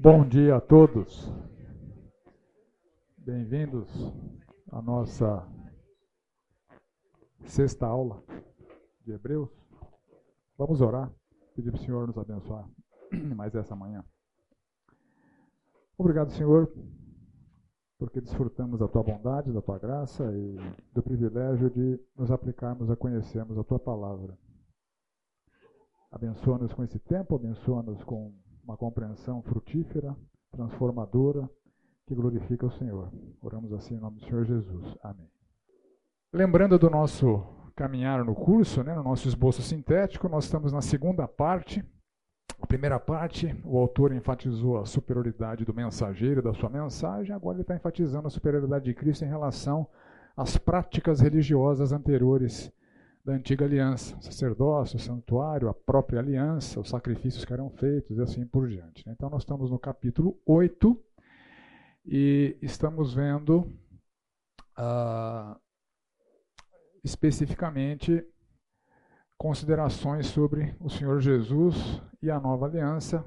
Bom dia a todos. Bem-vindos à nossa sexta aula de Hebreus. Vamos orar, pedir para o Senhor nos abençoar mais essa manhã. Obrigado, Senhor, porque desfrutamos da tua bondade, da tua graça e do privilégio de nos aplicarmos a conhecermos a tua palavra. Abençoa-nos com esse tempo, abençoa-nos com uma compreensão frutífera, transformadora, que glorifica o Senhor. Oramos assim em nome do Senhor Jesus. Amém. Lembrando do nosso caminhar no curso, né, no nosso esboço sintético, nós estamos na segunda parte. A primeira parte, o autor enfatizou a superioridade do mensageiro, da sua mensagem, agora ele está enfatizando a superioridade de Cristo em relação às práticas religiosas anteriores da antiga aliança, o sacerdócio, o santuário, a própria aliança, os sacrifícios que eram feitos e assim por diante. Né. Então nós estamos no capítulo 8 e estamos vendo uh, especificamente considerações sobre o Senhor Jesus e a nova aliança,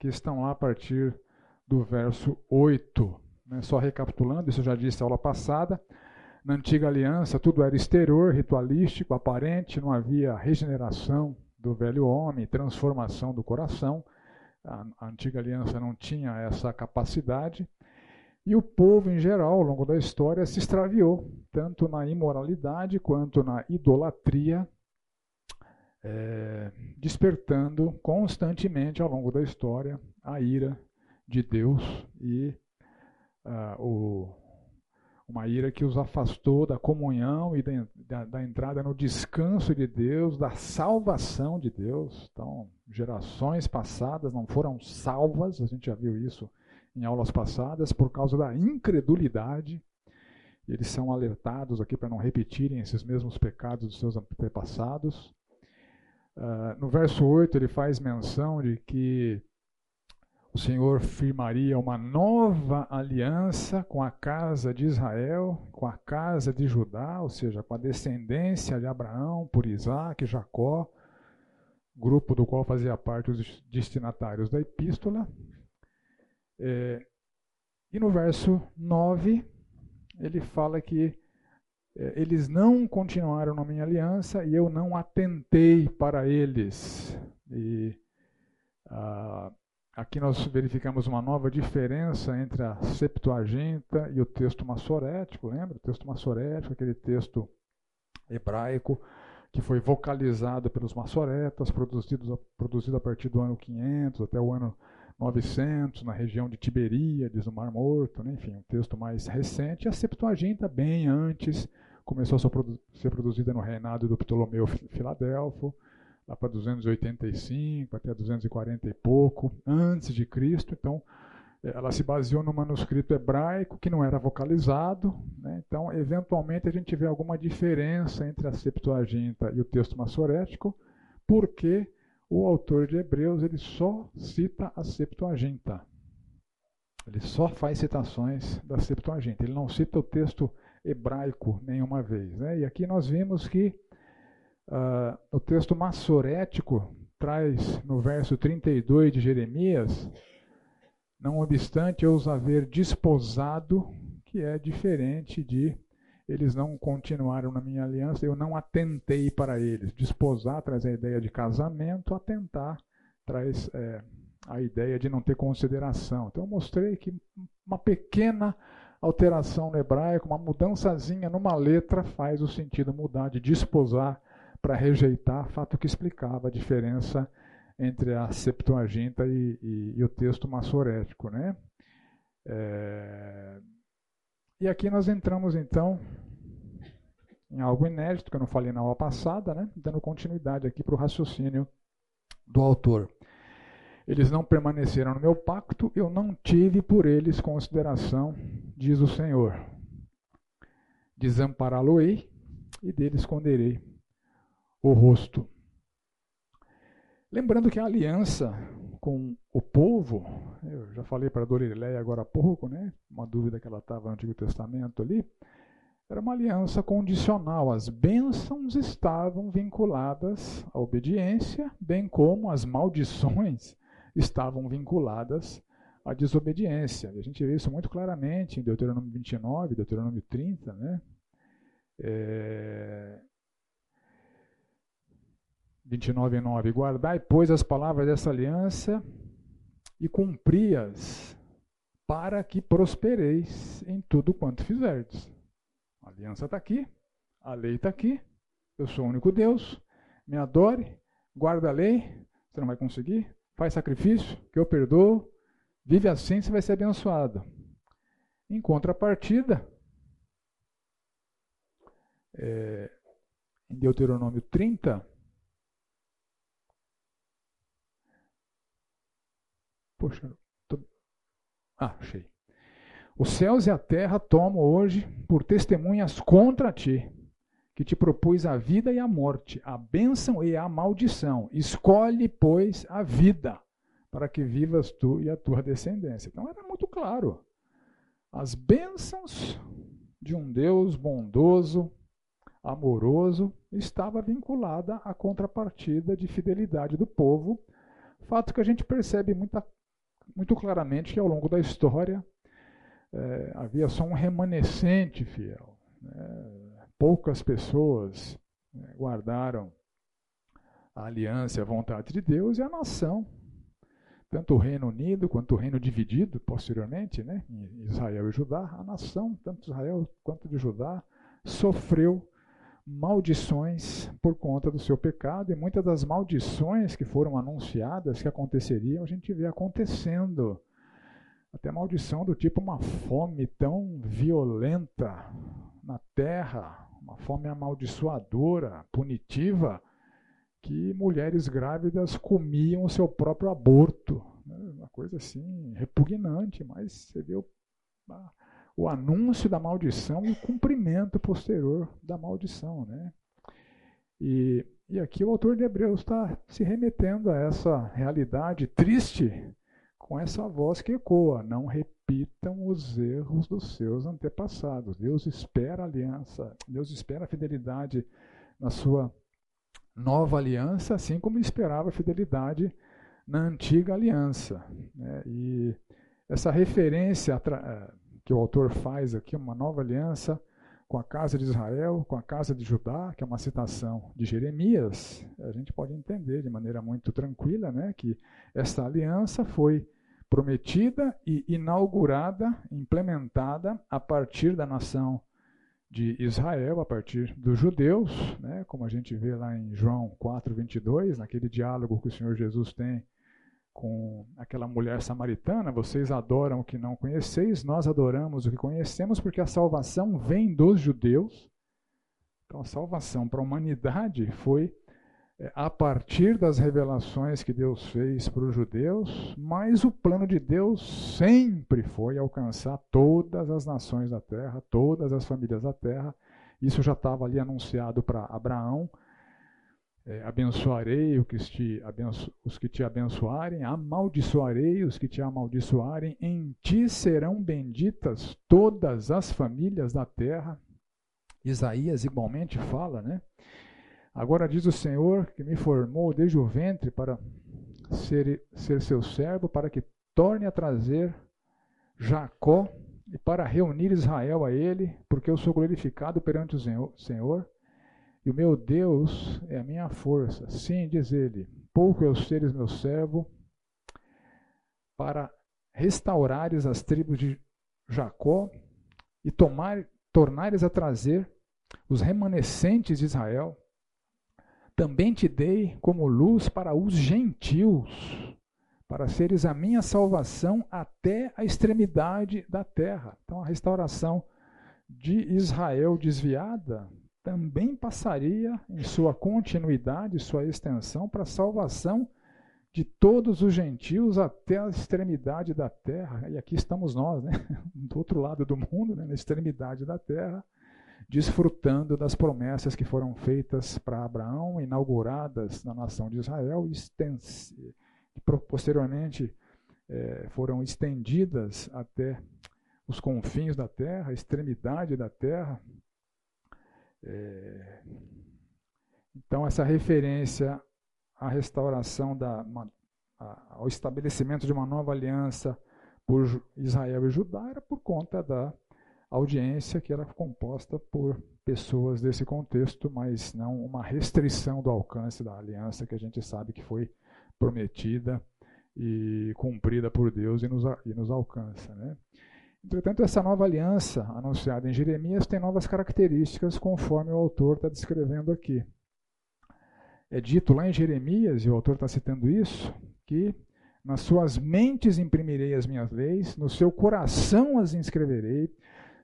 que estão lá a partir do verso 8. Né? Só recapitulando, isso eu já disse na aula passada. Na antiga aliança, tudo era exterior, ritualístico, aparente, não havia regeneração do velho homem, transformação do coração. A, antiga aliança não tinha essa capacidade. E o povo, em geral, ao longo da história, se extraviou, tanto na imoralidade quanto na idolatria, é, despertando constantemente ao longo da história a ira de Deus e uh, o, uma ira que os afastou da comunhão e da, da, da, entrada no descanso de Deus, da salvação de Deus. Então, gerações passadas não foram salvas, a gente já viu isso em aulas passadas por causa da incredulidade. Eles são alertados aqui para não repetirem esses mesmos pecados dos seus antepassados. Uh, no verso 8, ele faz menção de que o Senhor firmaria uma nova aliança com a casa de Israel, com a casa de Judá, ou seja, com a descendência de Abraão por Isaac Jacó, grupo do qual fazia parte os destinatários da epístola. É, e no verso 9, ele fala que é, eles não continuaram na minha aliança e eu não atentei para eles. E ah, aqui nós verificamos uma nova diferença entre a Septuaginta e o texto massorético, lembra? O texto massorético, aquele texto hebraico que foi vocalizado pelos massoretas, produzido, produzido a partir do ano 500 até o ano 900, na região de Tiberíades, no Mar Morto, né? enfim, um texto mais recente. A Septuaginta, bem antes, começou a ser produzida no reinado do Ptolomeu Filadelfo, lá para 285 até 240 e pouco, antes de Cristo. Então, eh, ela se baseou no manuscrito hebraico que não era vocalizado. Né? Então, eventualmente, a gente vê alguma diferença entre a Septuaginta e o texto massorético, porque o autor de Hebreus ele só cita a Septuaginta. Ele só faz citações da Septuaginta. Ele não cita o texto hebraico nenhuma vez. Né? E aqui nós vimos que uh, o texto massorético traz no verso 32 de Jeremias, não obstante eu os haver desposado, que é diferente de eles não continuaram na minha aliança, eu não atentei para eles. Desposar traz a ideia de casamento, atentar traz é, a ideia de não ter consideração. Então eu mostrei que uma pequena alteração no hebraico, uma mudançazinha numa letra faz o sentido mudar de desposar para rejeitar, fato que explicava a diferença entre a Septuaginta e, e, e o texto massorético. Né? É, e aqui nós entramos então em algo inédito que eu não falei na aula passada, né? dando continuidade aqui para o raciocínio do autor. Eles não permaneceram no meu pacto, eu não tive por eles consideração, diz o Senhor. Desampará-lo-ei e dele esconderei o rosto. Lembrando que a aliança com o povo, eu já falei para Dorileia agora há pouco, né? uma dúvida que ela estava no Antigo Testamento ali, era uma aliança condicional. As bênçãos estavam vinculadas à obediência, bem como as maldições estavam vinculadas a desobediência. E a gente vê isso muito claramente em Deuteronômio 29, Deuteronômio 30, né? É... 29 e 9. Guardai, pois, as palavras dessa aliança e cumpri-as, para que prospereis em tudo quanto fizerdes. A aliança está aqui, a lei está aqui, eu sou o único Deus, me adore, guarda a lei, você não vai conseguir, faz sacrifício, que eu perdoo, vive assim, você vai ser abençoado. Em contrapartida, é, em Deuteronômio 30, Poxa, tô... ah, achei. Os céus e a terra tomam hoje por testemunhas contra ti, que te propus a vida e a morte, a bênção e a maldição. Escolhe, pois, a vida, para que vivas tu e a tua descendência. Então era muito claro. As bênçãos de um Deus bondoso, amoroso, estava vinculada à contrapartida de fidelidade do povo, fato que a gente percebe muita muito claramente que ao longo da história é, havia só um remanescente fiel. Né? Poucas pessoas né, guardaram a aliança e a vontade de Deus e a nação, tanto o Reino Unido quanto o Reino dividido posteriormente, né, Israel e Judá, a nação, tanto Israel quanto de Judá, sofreu maldições por conta do seu pecado, e muitas das maldições que foram anunciadas que aconteceriam, a gente vê acontecendo. Até maldição do tipo uma fome tão violenta na terra, uma fome amaldiçoadora, punitiva, que mulheres grávidas comiam o seu próprio aborto. Né? Uma coisa assim repugnante, mas você vê o anúncio da maldição e o cumprimento posterior da maldição. Né? E, e aqui o autor de Hebreus está se remetendo a essa realidade triste com essa voz que ecoa: não repitam os erros dos seus antepassados. Deus espera aliança, Deus espera a fidelidade na sua nova aliança, assim como esperava a fidelidade na antiga aliança. Né? E essa referência que o autor faz aqui, uma nova aliança com a casa de Israel, com a casa de Judá, que é uma citação de Jeremias, a gente pode entender de maneira muito tranquila né, que essa aliança foi prometida e inaugurada, implementada a partir da nação de Israel, a partir dos judeus, né, como a gente vê lá em João 4, 22, naquele diálogo que o Senhor Jesus tem com aquela mulher samaritana, vocês adoram o que não conheceis, nós adoramos o que conhecemos, porque a salvação vem dos judeus. Então a salvação para a humanidade foi é, a partir das revelações que Deus fez para os judeus, mas o plano de Deus sempre foi alcançar todas as nações da terra, todas as famílias da terra. Isso já estava ali anunciado para Abraão, é, abençoarei os que, te abenço, os que te abençoarem, amaldiçoarei os que te amaldiçoarem, em ti serão benditas todas as famílias da terra. Isaías igualmente fala, né? Agora diz o Senhor que me formou desde o ventre para ser, ser seu servo, para que torne a trazer Jacó e para reunir Israel a ele, porque eu sou glorificado perante o Senhor e o meu Deus é a minha força. Sim, diz ele, pouco eu seres meu servo, para restaurares as tribos de Jacó e tomar, tornares a trazer os remanescentes de Israel. Também te dei como luz para os gentios, para seres a minha salvação até a extremidade da terra. Então, a restauração de Israel desviada também passaria em sua continuidade, sua extensão, para a salvação de todos os gentios até a extremidade da terra. E aqui estamos nós, né? do outro lado do mundo, né? na extremidade da terra, desfrutando das promessas que foram feitas para Abraão, inauguradas na nação de Israel, e posteriormente é, foram estendidas até os confins da terra, a extremidade da terra, é, então, essa referência à restauração, da, uma, ao estabelecimento de uma nova aliança por Israel e Judá era por conta da audiência que era composta por pessoas desse contexto, mas não uma restrição do alcance da aliança que a gente sabe que foi prometida e cumprida por Deus e nos, e nos alcança. Né? Entretanto, essa nova aliança anunciada em Jeremias tem novas características, conforme o autor está descrevendo aqui. É dito lá em Jeremias, e o autor está citando isso, que nas suas mentes imprimirei as minhas leis, no seu coração as inscreverei,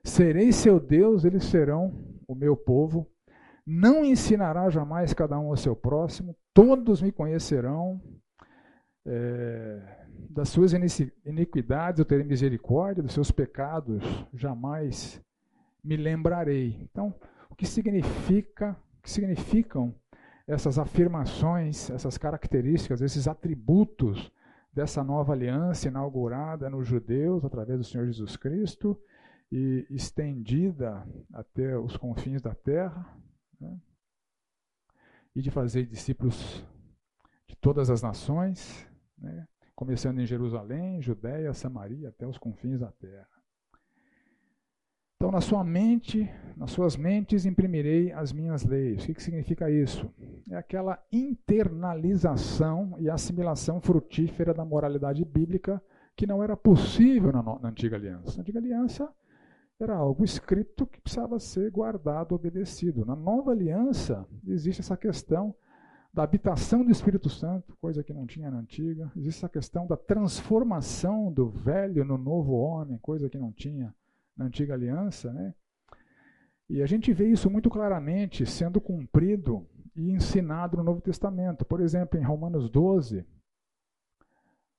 serei seu Deus, eles serão o meu povo. Não ensinará jamais cada um ao seu próximo, todos me conhecerão. É, das suas iniquidades eu terei misericórdia, dos seus pecados jamais me lembrarei. Então, o que significa, o que significam essas afirmações, essas características, esses atributos dessa nova aliança inaugurada nos judeus através do Senhor Jesus Cristo e estendida até os confins da terra, né? e de fazer discípulos de todas as nações, né? Começando em Jerusalém, Judéia, Samaria, até os confins da terra. Então, na sua mente, nas suas mentes, imprimirei as minhas leis. O que, que significa isso? É aquela internalização e assimilação frutífera da moralidade bíblica que não era possível na, na antiga aliança. Na antiga aliança era algo escrito que precisava ser guardado, obedecido. Na nova aliança existe essa questão da habitação do Espírito Santo, coisa que não tinha na antiga. Existe essa questão da transformação do velho no novo homem, coisa que não tinha na antiga aliança, né? E a gente vê isso muito claramente sendo cumprido e ensinado no Novo Testamento. Por exemplo, em Romanos 12,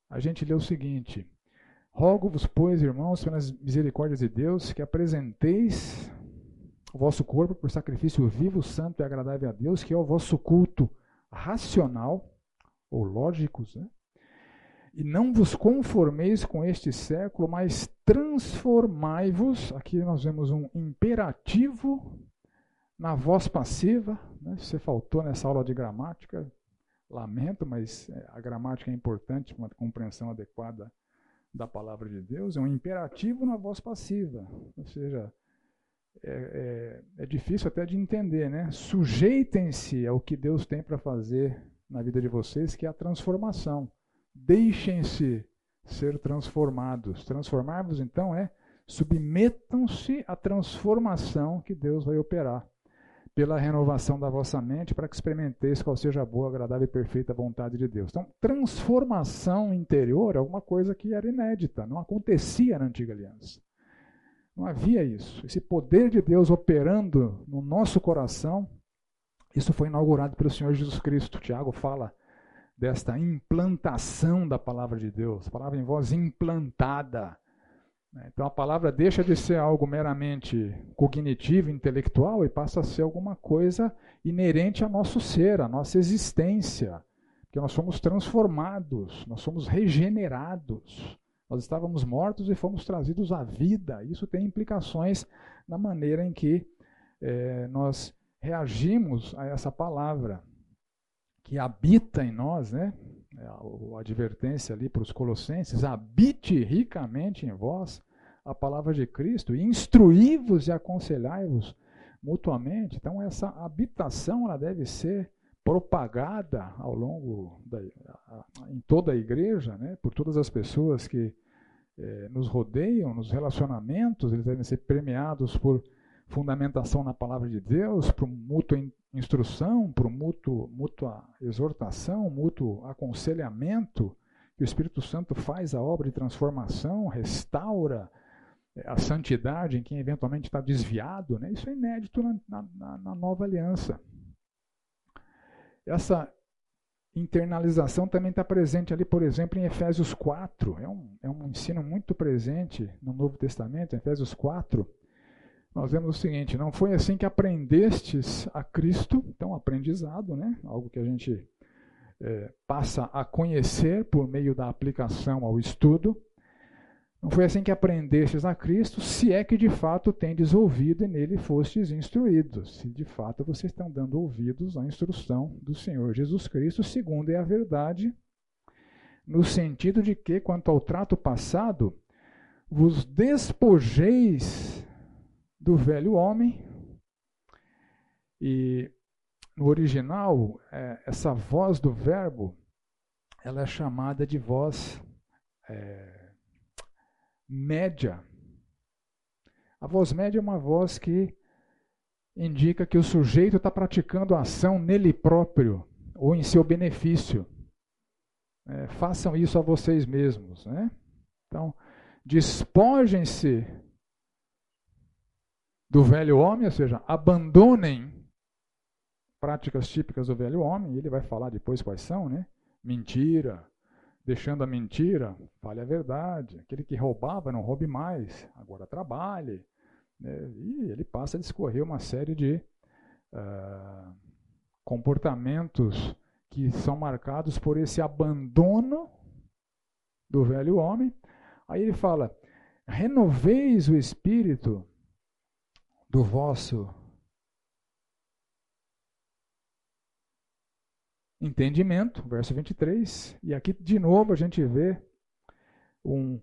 a gente lê o seguinte: Rogo-vos, pois, irmãos, pelas misericórdias de Deus, que apresenteis o vosso corpo por sacrifício vivo, santo e agradável a Deus, que é o vosso culto racional, ou lógicos, né? E não vos conformeis com este século, mas transformai-vos. Aqui nós vemos um imperativo na voz passiva. Né? Você faltou nessa aula de gramática, lamento, mas é, a gramática é importante para uma compreensão adequada da palavra de Deus. É um imperativo na voz passiva. Ou seja, é, é, é difícil até de entender, né? Sujeitem-se ao que Deus tem para fazer na vida de vocês, que é a transformação. Deixem-se ser transformados. Transformar-vos, então, é submetam-se à transformação que Deus vai operar pela renovação da vossa mente, para que experimenteis qual seja a boa, agradável e perfeita vontade de Deus. Então, transformação interior é alguma coisa que era inédita, não acontecia na antiga aliança. Não havia isso. Esse poder de Deus operando no nosso coração, isso foi inaugurado pelo Senhor Jesus Cristo. Tiago fala desta implantação da palavra de Deus, a palavra em voz implantada. Então a palavra deixa de ser algo meramente cognitivo, intelectual e passa a ser alguma coisa inerente ao nosso ser, à nossa existência. Que nós somos transformados, nós somos regenerados. Nós estávamos mortos e fomos trazidos à vida. Isso tem implicações na maneira em que é, nós reagimos a essa palavra que habita em nós, né? É a, advertência ali para os colossenses, habite ricamente em vós a palavra de Cristo, instruí-vos e aconselhai-vos mutuamente. Então essa habitação ela deve ser propagada ao longo da, em toda a igreja, né, por todas as pessoas que eh, nos rodeiam, nos relacionamentos, eles devem ser premiados por fundamentação na palavra de Deus, por mútua instrução, por mútuo, mútua exortação, mútuo aconselhamento, que o Espírito Santo faz a obra de transformação, restaura eh, a santidade em quem eventualmente está desviado. Né? Isso é inédito na, na, na nova aliança. Essa internalização também está presente ali, por exemplo, em Efésios 4. É um, é um ensino muito presente no Novo Testamento, Efésios 4. Nós vemos o seguinte: não foi assim que aprendestes a Cristo, então aprendizado, né? algo que a gente é, passa a conhecer por meio da aplicação ao estudo. Não foi assim que aprendestes a Cristo, se é que de fato tendes ouvido e nele fostes instruídos. Se de fato vocês estão dando ouvidos à instrução do Senhor Jesus Cristo, segundo é a verdade, no sentido de que, quanto ao trato passado, vos despojeis do velho homem. E no original, é, essa voz do verbo, ela é chamada de voz é, média. A voz média é uma voz que indica que o sujeito está praticando a ação nele próprio ou em seu benefício. É, façam isso a vocês mesmos. Né? Então, despojem-se do velho homem, ou seja, abandonem práticas típicas do velho homem, e ele vai falar depois quais são, né? Mentira, deixando a mentira, fale a verdade. Aquele que roubava, não roube mais, agora trabalhe. Né? E ele passa a discorrer uma série de uh, comportamentos que são marcados por esse abandono do velho homem. Aí ele fala: renoveis o espírito do vosso entendimento, verso 23. E aqui, de novo, a gente vê um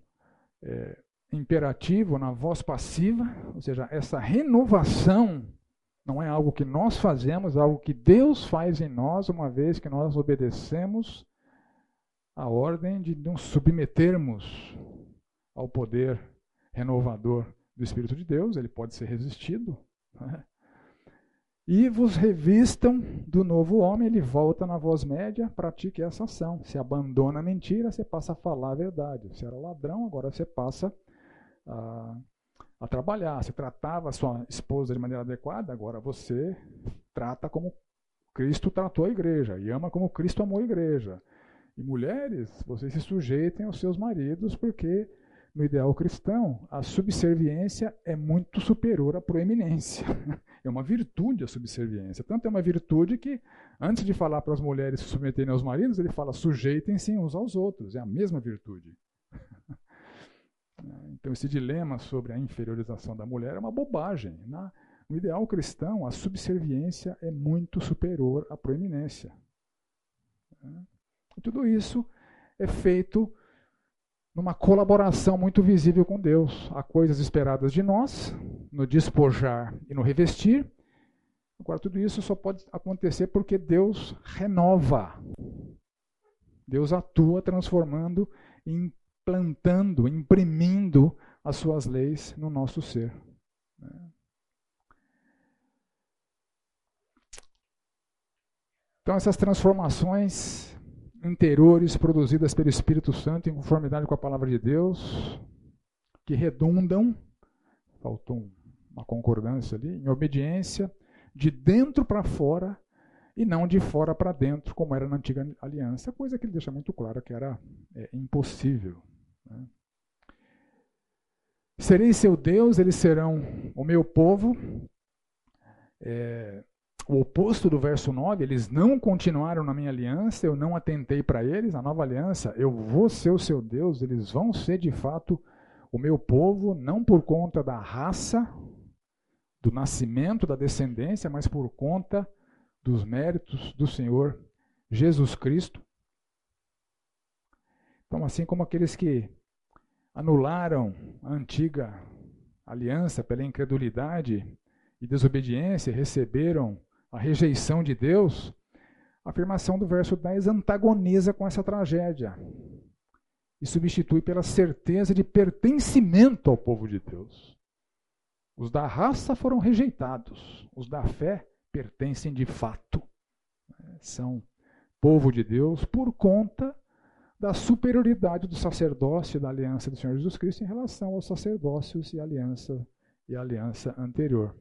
é, imperativo na voz passiva, ou seja, essa renovação não é algo que nós fazemos, é algo que Deus faz em nós, uma vez que nós obedecemos a ordem de nos submetermos ao poder renovador do Espírito de Deus, ele pode ser resistido. Né? E vos revistam do novo homem, ele volta na voz média, pratique essa ação. Se abandona a mentira, você passa a falar a verdade. Você era ladrão, agora você passa a, a trabalhar. Você tratava a sua esposa de maneira adequada, agora você trata como Cristo tratou a igreja e ama como Cristo amou a igreja. E mulheres, vocês se sujeitem aos seus maridos, porque no ideal cristão, a subserviência é muito superior à proeminência. É uma virtude a subserviência. Tanto é uma virtude que, antes de falar para as mulheres se submeterem aos maridos, ele fala sujeitem-se uns aos outros. É a mesma virtude. Então, esse dilema sobre a inferiorização da mulher é uma bobagem. no ideal cristão, a subserviência é muito superior à proeminência. E tudo isso é feito numa colaboração muito visível com Deus. Há coisas esperadas de nós, no despojar e no revestir. Agora, tudo isso só pode acontecer porque Deus renova. Deus atua transformando, implantando, imprimindo as suas leis no nosso ser. Então, essas transformações interiores produzidas pelo Espírito Santo em conformidade com a palavra de Deus, que redundam, faltou uma concordância ali, em obediência de dentro para fora e não de fora para dentro, como era na antiga aliança, coisa que ele deixa muito claro que era é, impossível. Né? Serei seu Deus, eles serão o meu povo. É, o oposto do verso 9, eles não continuaram na minha aliança, eu não atentei para eles, a nova aliança, eu vou ser o seu Deus, eles vão ser de fato o meu povo, não por conta da raça, do nascimento, da descendência, mas por conta dos méritos do Senhor Jesus Cristo. Então, assim como aqueles que anularam a antiga aliança pela incredulidade e desobediência, receberam a rejeição de Deus, a afirmação do verso 10 antagoniza com essa tragédia e substitui pela certeza de pertencimento ao povo de Deus. Os da raça foram rejeitados, os da fé pertencem de fato. São povo de Deus por conta da superioridade do sacerdócio e da aliança do Senhor Jesus Cristo em relação aos sacerdócios e aliança e aliança anterior.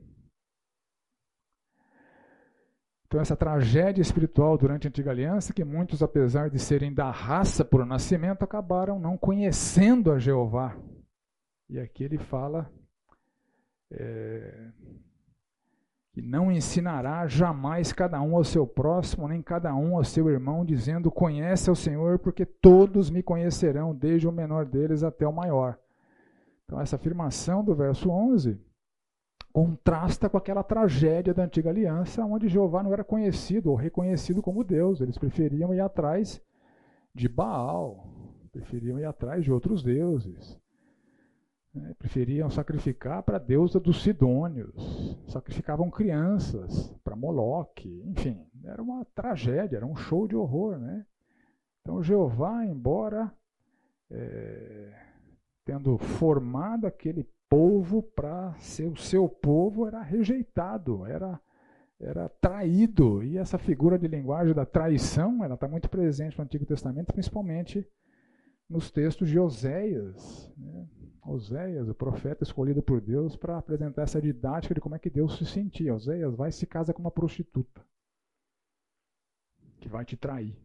Então, essa tragédia espiritual durante a Antiga Aliança, que muitos, apesar de serem da raça por nascimento, acabaram não conhecendo a Jeová. E aqui ele fala é, que não ensinará jamais cada um ao seu próximo, nem cada um ao seu irmão, dizendo: Conhece ao Senhor, porque todos me conhecerão, desde o menor deles até o maior. Então, essa afirmação do verso 11 contrasta com aquela tragédia da antiga aliança, onde Jeová não era conhecido ou reconhecido como Deus. Eles preferiam ir atrás de Baal, preferiam ir atrás de outros deuses. Né? Preferiam sacrificar para a deusa dos Sidônios, sacrificavam crianças para Moloque, enfim, era uma tragédia, era um show de horror. Né? Então Jeová, embora é, tendo formado aquele povo para ser o seu povo, era rejeitado, era, era traído. E essa figura de linguagem da traição, ela está muito presente no Antigo Testamento, principalmente nos textos de Oséias. Né? Oséias, o profeta escolhido por Deus para apresentar essa didática de como é que Deus se sentia. Oséias vai e se casa com uma prostituta que vai te trair.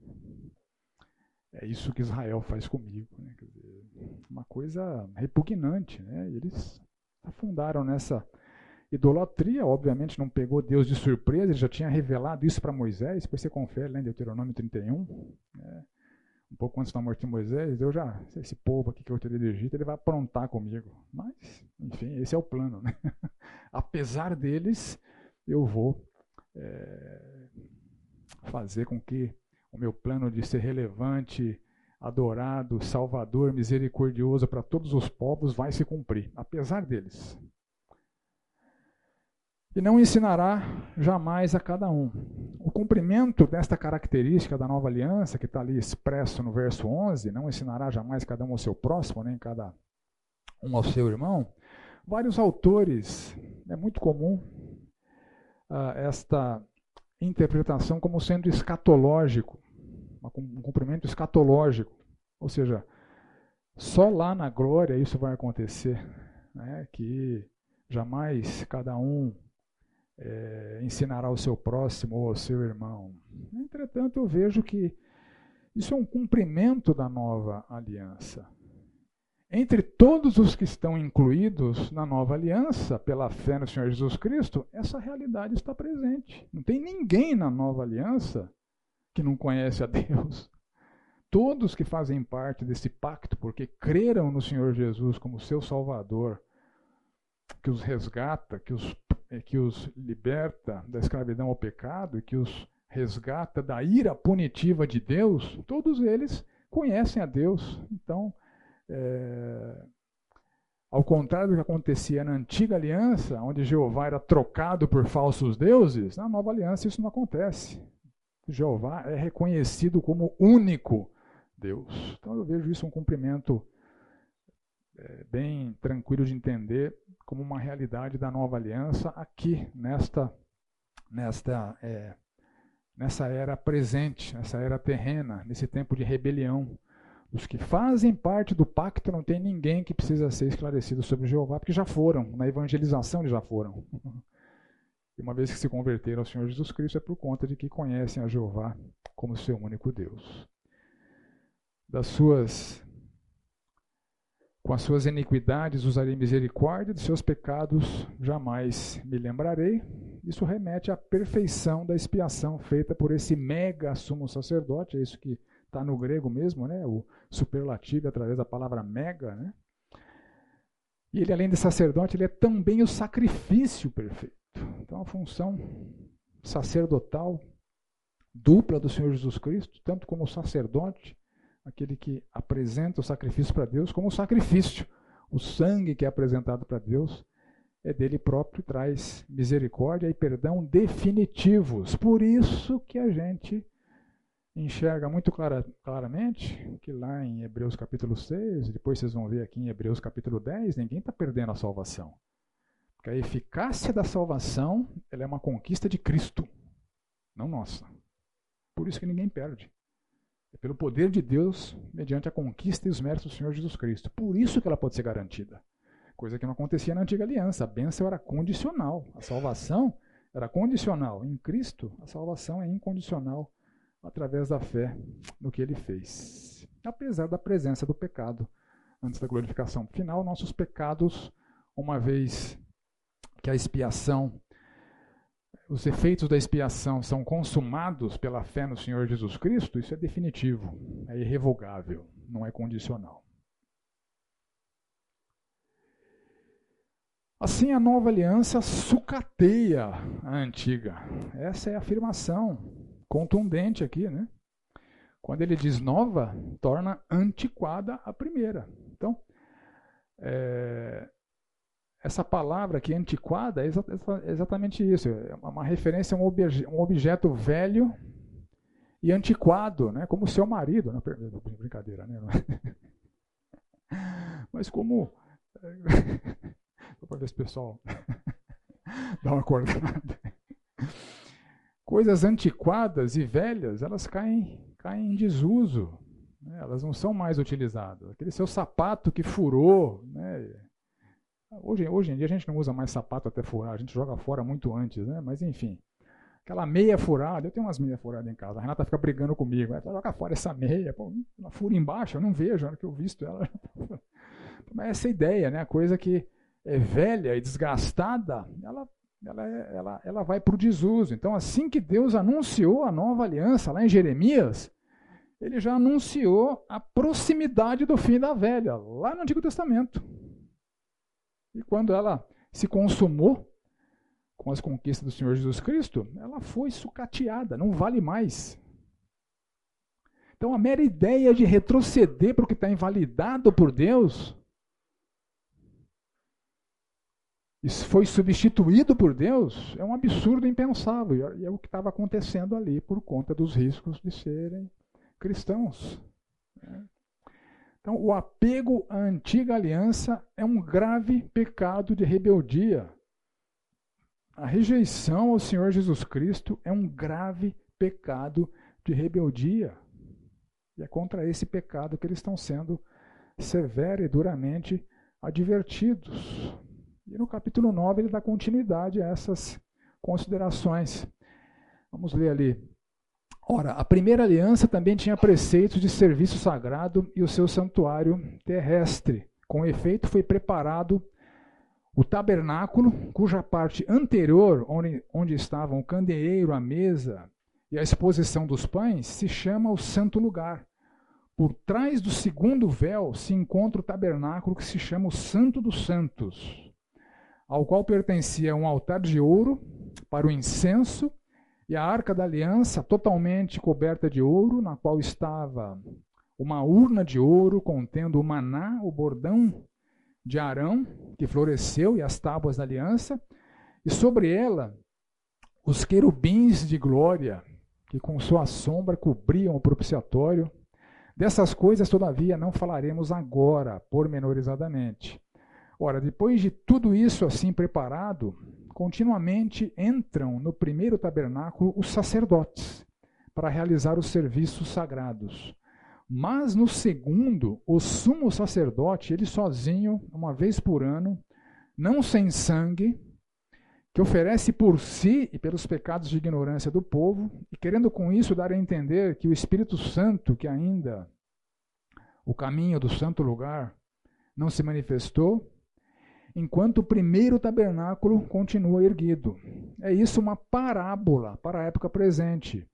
É isso que Israel faz comigo. Né? Uma coisa repugnante. Né? eles afundaram nessa idolatria. Obviamente não pegou Deus de surpresa, ele já tinha revelado isso para Moisés. Depois você confere lá em Deuteronômio 31. Né? Um pouco antes da morte de Moisés, eu já, esse povo aqui que eu tirei do Egito, ele vai aprontar comigo. Mas, enfim, esse é o plano. Né? Apesar deles, eu vou é, fazer com que o meu plano de ser relevante, adorado, salvador, misericordioso para todos os povos vai se cumprir, apesar deles. E não ensinará jamais a cada um. O cumprimento desta característica da nova aliança, que está ali expresso no verso 11, não ensinará jamais cada um ao seu próximo, nem cada um ao seu irmão. Vários autores, é muito comum uh, esta interpretação como sendo escatológico um cumprimento escatológico. Ou seja, só lá na glória isso vai acontecer, né? que jamais cada um é, ensinará ao seu próximo ou ao seu irmão. Entretanto, eu vejo que isso é um cumprimento da nova aliança. Entre todos os que estão incluídos na nova aliança, pela fé no Senhor Jesus Cristo, essa realidade está presente. Não tem ninguém na nova aliança que não conhece a Deus. Todos que fazem parte desse pacto, porque creram no Senhor Jesus como seu Salvador, que os resgata, que os, eh, que os liberta da escravidão ao pecado que os resgata da ira punitiva de Deus, todos eles conhecem a Deus. Então, é, ao contrário do que acontecia na antiga aliança, onde Jeová era trocado por falsos deuses, na nova aliança isso não acontece. Jeová é reconhecido como único Deus. Então eu vejo isso um cumprimento é, bem tranquilo de entender como uma realidade da nova aliança aqui nesta nesta é, nessa era presente, nessa era terrena, nesse tempo de rebelião. Os que fazem parte do pacto não tem ninguém que precisa ser esclarecido sobre Jeová, porque já foram, na evangelização eles já foram. E uma vez que se converteram ao Senhor Jesus Cristo, é por conta de que conhecem a Jeová como seu único Deus. Das suas com as suas iniquidades usarei misericórdia, dos seus pecados jamais me lembrarei. Isso remete à perfeição da expiação feita por esse mega sumo sacerdote, é isso que está no grego mesmo, né? o superlativo através da palavra mega. Né? E ele, além de sacerdote, ele é também o sacrifício perfeito. Então, a função sacerdotal dupla do Senhor Jesus Cristo, tanto como sacerdote, aquele que apresenta o sacrifício para Deus, como o sacrifício, o sangue que é apresentado para Deus, é dele próprio, traz misericórdia e perdão definitivos. Por isso que a gente enxerga muito clara, claramente que lá em Hebreus capítulo 6, depois vocês vão ver aqui em Hebreus capítulo 10, ninguém está perdendo a salvação. Que a eficácia da salvação ela é uma conquista de Cristo, não nossa. Por isso que ninguém perde. É pelo poder de Deus, mediante a conquista e os méritos do Senhor Jesus Cristo. Por isso que ela pode ser garantida. Coisa que não acontecia na antiga aliança. A bênção era condicional. A salvação era condicional. Em Cristo, a salvação é incondicional através da fé no que ele fez. Apesar da presença do pecado antes da glorificação final, nossos pecados, uma vez que a expiação, os efeitos da expiação são consumados pela fé no Senhor Jesus Cristo, isso é definitivo, é irrevogável, não é condicional. Assim, a nova aliança sucateia a antiga. Essa é a afirmação contundente aqui, né? Quando ele diz nova, torna antiquada a primeira. Então, É, essa palavra aqui, antiquada, é exatamente isso. É uma referência a um, obje, um objeto velho e antiquado, né? como seu marido. Não, brincadeira, né? Mas como. Só para ver se o pessoal dá uma acordada. Coisas antiquadas e velhas, elas caem, caem em desuso. Né? Elas não são mais utilizadas. Aquele seu sapato que furou. Né? Hoje, hoje em dia a gente não usa mais sapato até furar, a gente joga fora muito antes, né? mas enfim. Aquela meia furada, eu tenho umas meias furadas em casa. A Renata fica brigando comigo. Ela joga fora essa meia. Pô, ela fura embaixo, eu não vejo. Na hora que eu visto ela. Mas essa ideia, né? A coisa que é velha e desgastada, ela, ela, ela, ela vai para o desuso. Então, assim que Deus anunciou a nova aliança lá em Jeremias, ele já anunciou a proximidade do fim da velha, lá no Antigo Testamento. E quando ela se consumou, com as conquistas do Senhor Jesus Cristo, ela foi sucateada, não vale mais. Então a mera ideia de retroceder para o que está invalidado por Deus, e foi substituído por Deus, é um absurdo impensável. E é o que estava acontecendo ali por conta dos riscos de serem cristãos. Né? Então, o apego à antiga aliança é um grave pecado de rebeldia a rejeição ao Senhor Jesus Cristo é um grave pecado de rebeldia. E é contra esse pecado que eles estão sendo severa e duramente advertidos. E no capítulo 9 ele dá continuidade a essas considerações. Vamos ler ali. Ora, a primeira aliança também tinha preceitos de serviço sagrado e o seu santuário terrestre. Com efeito, foi preparado o tabernáculo, cuja parte anterior, onde, onde estavam o candeeiro, a mesa e a exposição dos pães, se chama o Santo Lugar. Por trás do segundo véu se encontra o tabernáculo que se chama o Santo dos Santos, ao qual pertencia um altar de ouro para o incenso e a arca da aliança totalmente coberta de ouro, na qual estava uma urna de ouro contendo o maná, o bordão de Arão, que floresceu, e as tábuas da aliança, e sobre ela os querubins de glória, que com sua sombra cobriam o propiciatório. Dessas coisas, todavia, não falaremos agora, pormenorizadamente. Ora, depois de tudo isso assim preparado, continuamente entram no primeiro tabernáculo os sacerdotes para realizar os serviços sagrados. Mas no segundo, o sumo sacerdote, ele sozinho, uma vez por ano, não sem sangue, que oferece por si e pelos pecados de ignorância do povo, e querendo com isso dar a entender que o Espírito Santo, que ainda o caminho do santo lugar não se manifestou, enquanto o primeiro tabernáculo continua erguido. É isso uma parábola para a época presente.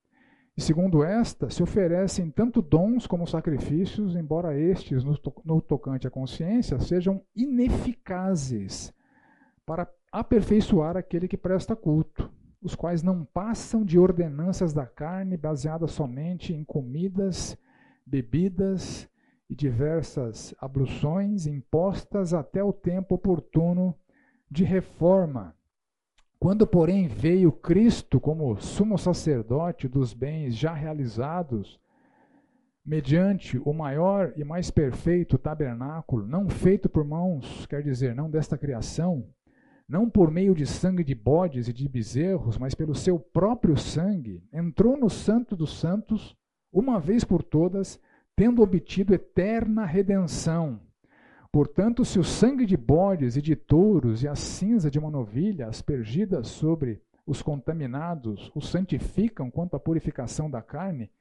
E segundo esta, se oferecem tanto dons como sacrifícios, embora estes, no, to no tocante à consciência, sejam ineficazes para aperfeiçoar aquele que presta culto, os quais não passam de ordenanças da carne baseadas somente em comidas, bebidas e diversas abluções impostas até o tempo oportuno de reforma. Quando, porém, veio Cristo como sumo sacerdote dos bens já realizados, mediante o maior e mais perfeito tabernáculo, não feito por mãos, quer dizer, não desta criação, não por meio de sangue de bodes e de bezerros, mas pelo seu próprio sangue, entrou no Santo dos Santos, uma vez por todas, tendo obtido eterna redenção Portanto, se o sangue de bodes e de touros e a cinza de uma novilha aspergidas sobre os contaminados os santificam quanto à purificação da carne,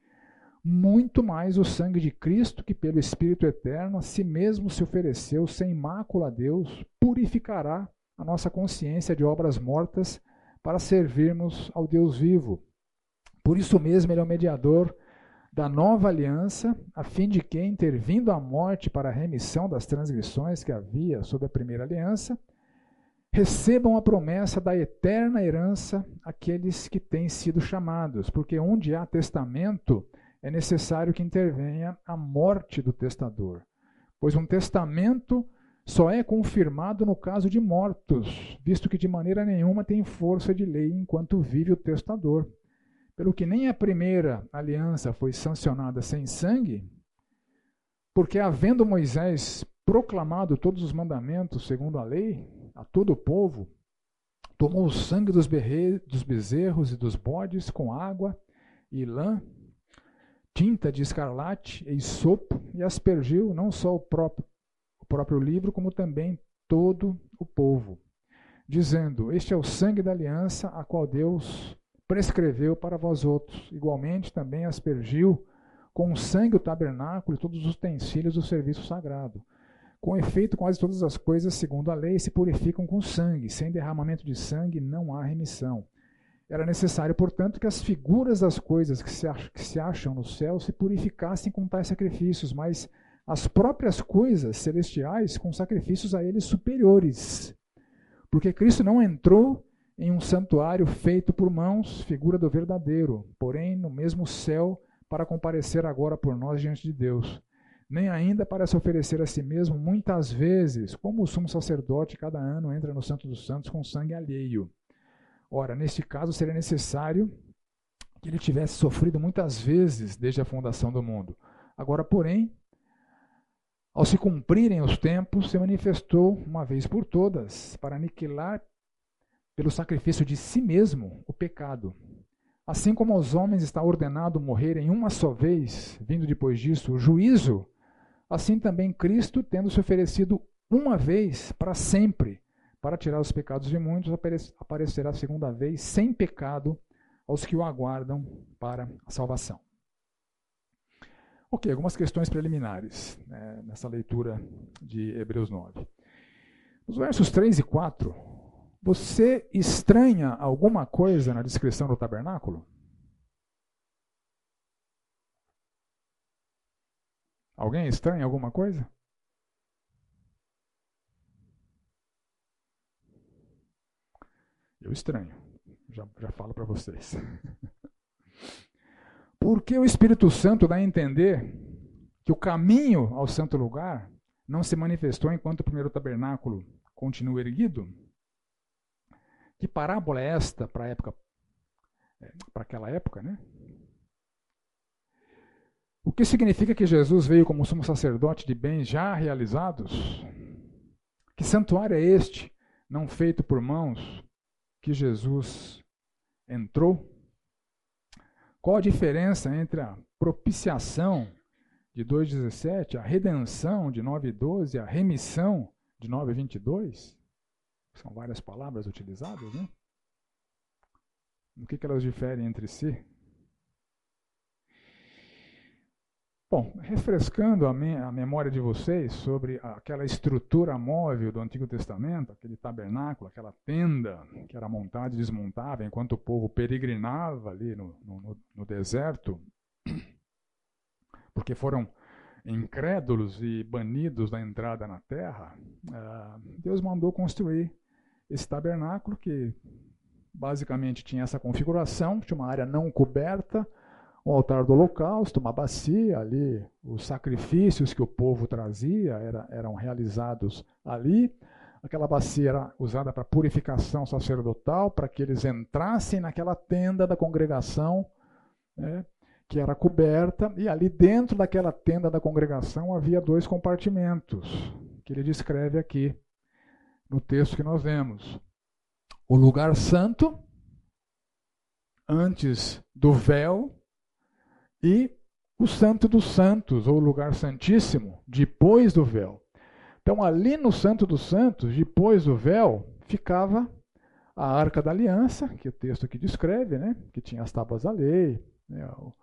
muito mais o sangue de Cristo, que pelo Espírito Eterno a si mesmo se ofereceu sem mácula a Deus, purificará a nossa consciência de obras mortas para servirmos ao Deus vivo. Por isso mesmo ele é o mediador da nova aliança, a fim de que, intervindo a morte para a remissão das transgressões que havia sob a primeira aliança, recebam a promessa da eterna herança aqueles que têm sido chamados, porque onde há testamento é necessário que intervenha a morte do testador, pois um testamento só é confirmado no caso de mortos, visto que de maneira nenhuma tem força de lei enquanto vive o testador. Pelo que nem a primeira aliança foi sancionada sem sangue, porque havendo Moisés proclamado todos os mandamentos segundo a lei a todo o povo, tomou o sangue dos, dos bezerros e dos bodes com água e lã, tinta de escarlate e sopo, e aspergiu não só o próprio, o próprio livro, como também todo o povo, dizendo: Este é o sangue da aliança, a qual Deus prescreveu para vós outros. Igualmente também aspergiu com o sangue o tabernáculo e todos os utensílios do serviço sagrado. Com efeito, quase todas as coisas, segundo a lei, se purificam com sangue. Sem derramamento de sangue não há remissão. Era necessário, portanto, que as figuras das coisas que se, que se acham no céu se purificassem com tais sacrifícios, mas as próprias coisas celestiais com sacrifícios a eles superiores. Porque Cristo não entrou em um santuário feito por mãos, figura do verdadeiro, porém no mesmo céu, para comparecer agora por nós diante de Deus nem ainda para se oferecer a si mesmo muitas vezes, como o sumo sacerdote cada ano entra no Santo dos Santos com sangue alheio. Ora, neste caso seria necessário que ele tivesse sofrido muitas vezes desde a fundação do mundo. Agora, porém, ao se cumprirem os tempos, se manifestou uma vez por todas para aniquilar pelo sacrifício de si mesmo o pecado. Assim como aos homens está ordenado morrerem uma só vez, vindo depois disso o juízo, Assim também Cristo, tendo se oferecido uma vez para sempre para tirar os pecados de muitos, aparecerá segunda vez sem pecado aos que o aguardam para a salvação. Ok, algumas questões preliminares né, nessa leitura de Hebreus 9. Nos versos 3 e 4, você estranha alguma coisa na descrição do tabernáculo? Alguém estranha alguma coisa? Eu estranho. Já, já falo para vocês. Porque o Espírito Santo dá a entender que o caminho ao santo lugar não se manifestou enquanto o primeiro tabernáculo continua erguido? Que parábola é esta para época, é, para aquela época, né? O que significa que Jesus veio como sumo sacerdote de bens já realizados? Que santuário é este, não feito por mãos, que Jesus entrou? Qual a diferença entre a propiciação de 2,17, a redenção de 9,12, a remissão de 9,22? São várias palavras utilizadas, né? O que, que elas diferem entre si? Bom, refrescando a, me a, memória de vocês sobre aquela estrutura móvel do Antigo Testamento, aquele tabernáculo, aquela tenda que era montada e desmontada enquanto o povo peregrinava ali no, no, no deserto, porque foram incrédulos e banidos da entrada na terra, uh, Deus mandou construir esse tabernáculo que basicamente tinha essa configuração, tinha uma área não coberta, o altar do holocausto, uma bacia ali, os sacrifícios que o povo trazia era, eram realizados ali. Aquela bacia era usada para purificação sacerdotal, para que eles entrassem naquela tenda da congregação, né, que era coberta, e ali dentro daquela tenda da congregação havia dois compartimentos, que ele descreve aqui no texto que nós vemos. O lugar santo, antes do véu, e o Santo dos Santos, ou lugar santíssimo, depois do véu. Então, ali no Santo dos Santos, depois do véu, ficava a Arca da Aliança, que o texto aqui descreve, né? que tinha as tábuas da lei, né? o,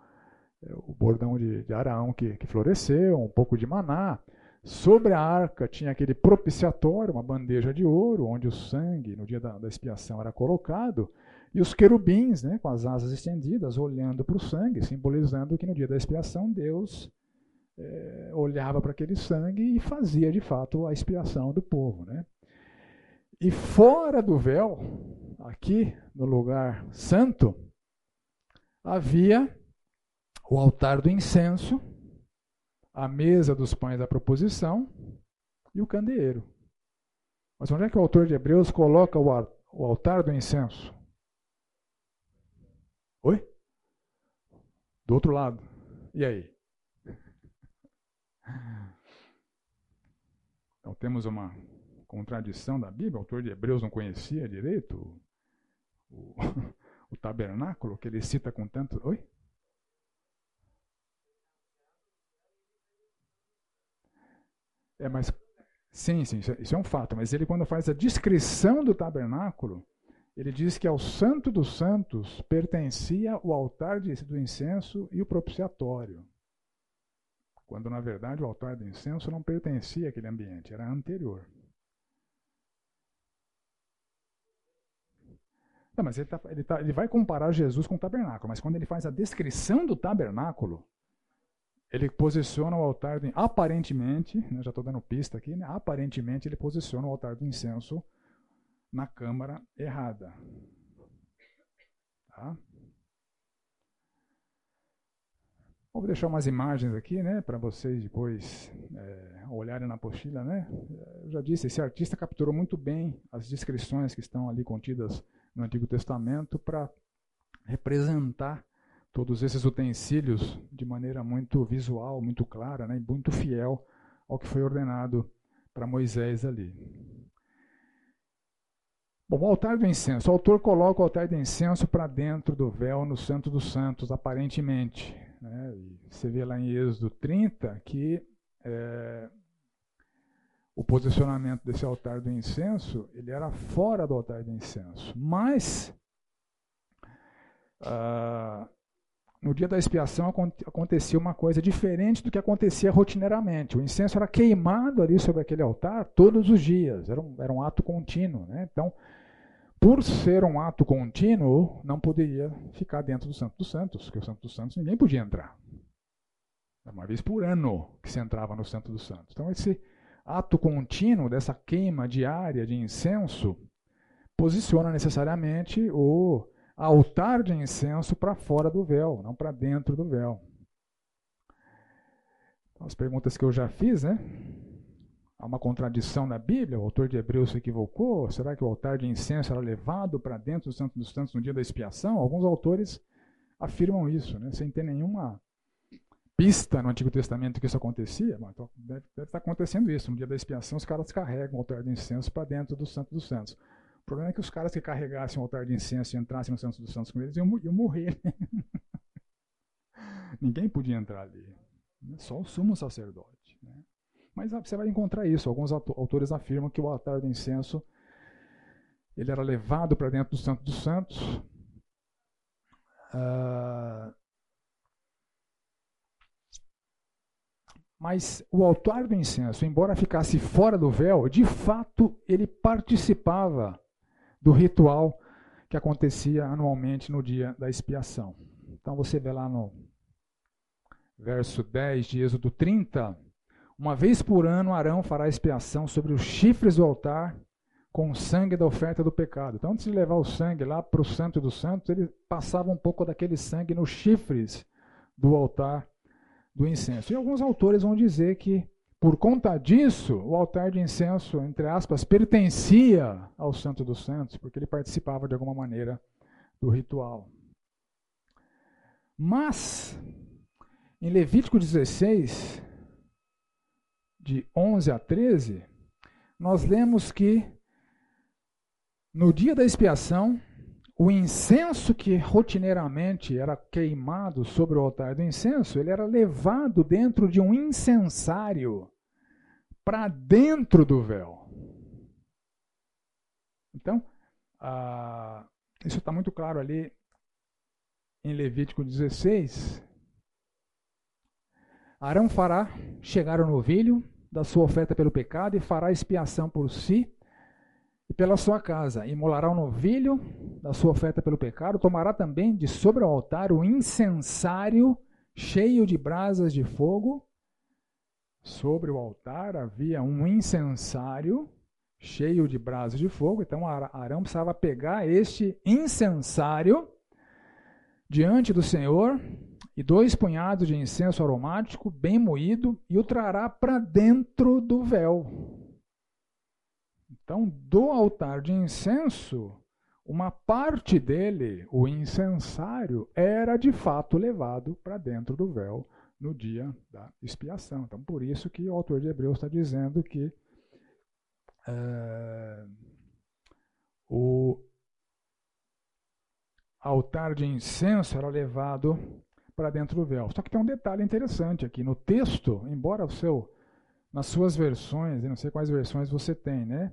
o, bordão de, de Araão que, que floresceu, um pouco de maná. Sobre a arca tinha aquele propiciatório, uma bandeja de ouro, onde o sangue, no dia da, da expiação, era colocado. E os querubins, né, com as asas estendidas, olhando para o sangue, simbolizando que no dia da expiação Deus é, olhava para aquele sangue e fazia de fato a expiação do povo. Né? E fora do véu, aqui no lugar santo, havia o altar do incenso, a mesa dos pães da proposição e o candeeiro. Mas onde é que o autor de Hebreus coloca o altar do incenso? Oi? Do outro lado. E aí? Então temos uma contradição da Bíblia. O autor de Hebreus não conhecia direito o, o, o tabernáculo que ele cita com tanto. Oi? É, mas sim, sim, isso é um fato. Mas ele quando faz a descrição do tabernáculo, ele diz que ao Santo dos Santos pertencia o altar do incenso e o propiciatório. Quando na verdade o altar do incenso não pertencia àquele ambiente, era anterior. Não, mas ele, tá, ele, tá, ele vai comparar Jesus com o tabernáculo, mas quando ele faz a descrição do tabernáculo, ele posiciona o altar, de, aparentemente, né, já estou dando pista aqui, né, aparentemente ele posiciona o altar do incenso na câmara errada. Tá? Vou deixar umas imagens aqui, né, para vocês depois é, olharem na apostila, né? Eu já disse, esse artista capturou muito bem as descrições que estão ali contidas no Antigo Testamento para representar todos esses utensílios de maneira muito visual, muito clara, né, muito fiel ao que foi ordenado para Moisés ali. Bom, o altar do incenso. O autor coloca o altar do incenso para dentro do véu no Santo dos Santos, aparentemente. Né? você vê lá em Êxodo 30 que é, o posicionamento desse altar do incenso ele era fora do altar do incenso. Mas ah, no dia da expiação acontecia uma coisa diferente do que acontecia rotineiramente. O incenso era queimado ali sobre aquele altar todos os dias, era um, era um ato contínuo. Né? Então, por ser um ato contínuo, não poderia ficar dentro do Santo dos Santos, porque o Santo dos Santos ninguém podia entrar. Era uma vez por ano que se entrava no Santo dos Santos. Então, esse ato contínuo dessa queima diária de incenso posiciona necessariamente o altar de incenso para fora do véu, não para dentro do véu. Então, as perguntas que eu já fiz, né? Há uma contradição na Bíblia? O autor de Hebreus se equivocou? Será que o altar de incenso era levado para dentro do Santo dos Santos no dia da expiação? Alguns autores afirmam isso, né? sem ter nenhuma pista no Antigo Testamento que isso acontecia. Bom, então deve, deve, estar acontecendo isso. No dia da expiação, os caras carregam o altar de incenso para dentro do Santo dos Santos. O problema é que os caras que carregassem o altar de incenso e entrassem no Santo dos Santos com eles iam, iam morrer. Né? Ninguém podia entrar ali. Né? Só o sumo sacerdote. Né? Mas você vai encontrar isso. Alguns autores afirmam que o altar do incenso ele era levado para dentro do Santo dos Santos. Uh, Mas o altar do incenso, embora ficasse fora do véu, de fato ele participava do ritual que acontecia anualmente no dia da expiação. Então você vê lá no verso 10 de Êxodo 30, uma vez por ano Arão fará expiação sobre os chifres do altar com o sangue da oferta do pecado. Então, antes de levar o sangue lá para o Santo dos Santos, ele passava um pouco daquele sangue nos chifres do altar do incenso. E alguns autores vão dizer que, por conta disso, o altar de incenso, entre aspas, pertencia ao Santo dos Santos, porque ele participava de alguma maneira do ritual. Mas, em Levítico 16, de 11 a 13, nós lemos que no dia da expiação, o incenso que rotineiramente era queimado sobre o altar do incenso, ele era levado dentro de um incensário para dentro do véu. Então, isso está muito claro ali em Levítico 16. Arão fará chegar o novilho da sua oferta pelo pecado e fará expiação por si e pela sua casa. Imolará o novilho da sua oferta pelo pecado, tomará também de sobre o altar o incensário cheio de brasas de fogo. Sobre o altar havia um incensário cheio de brasas de fogo. Então Arão precisava pegar este incensário diante do Senhor e dois punhados de incenso aromático bem moído e o trará para dentro do véu Então, do altar de incenso, uma parte dele, o incensário, era de fato levado para dentro do véu no dia da expiação. Então, por isso que o autor de Hebreus está dizendo que é, o altar de incenso era levado para dentro do véu. Só que tem um detalhe interessante aqui. No texto, embora o seu, nas suas versões, eu não sei quais versões você tem, né?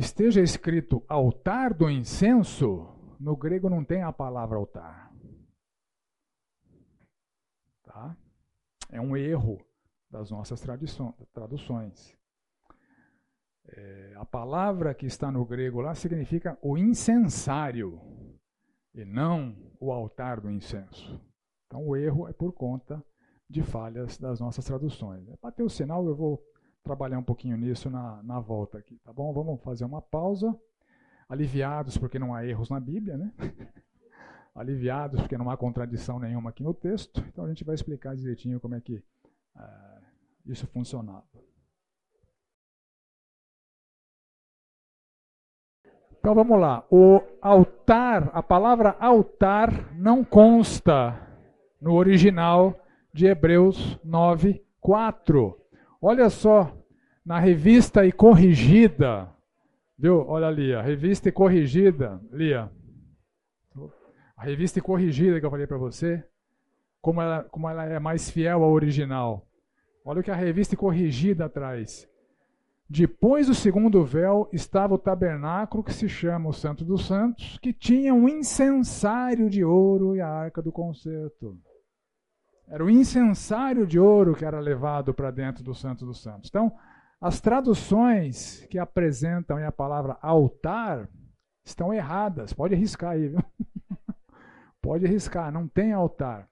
Esteja escrito altar do incenso, no grego não tem a palavra altar. Tá? É um erro das nossas traduções. É, a palavra que está no grego lá significa o incensário e não o altar do incenso. Então o erro é por conta de falhas das nossas traduções. Para ter o sinal, eu vou trabalhar um pouquinho nisso na, na volta aqui, tá bom? Vamos fazer uma pausa. Aliviados porque não há erros na Bíblia, né? Aliviados porque não há contradição nenhuma aqui no texto. Então a gente vai explicar direitinho como é que uh, isso funcionava. Então vamos lá. O altar, a palavra altar não consta no original de Hebreus 9, 4. Olha só, na revista e corrigida, viu? Olha ali, a revista e corrigida, Lia. A revista e corrigida que eu falei para você, como ela, como ela é mais fiel ao original. Olha o que a revista e corrigida traz. Depois do segundo véu estava o tabernáculo que se chama o Santo dos Santos, que tinha um incensário de ouro e a arca do concerto. Era o incensário de ouro que era levado para dentro do Santo dos Santos. Então, as traduções que apresentam a palavra altar estão erradas. Pode arriscar aí, viu? Pode arriscar, não tem altar.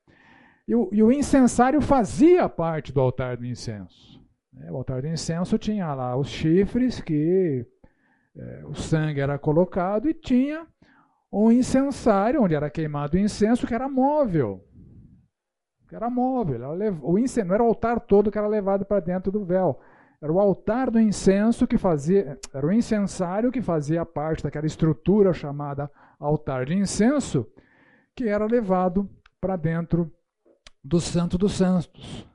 E o, e o incensário fazia parte do altar do incenso. É, o altar de incenso tinha lá os chifres que é, o sangue era colocado e tinha um incensário onde era queimado o incenso que era móvel. Que era móvel. O incenso não era o altar todo que era levado para dentro do véu. Era o altar do incenso que fazia, era o incensário que fazia parte daquela estrutura chamada altar de incenso, que era levado para dentro do Santo dos Santos.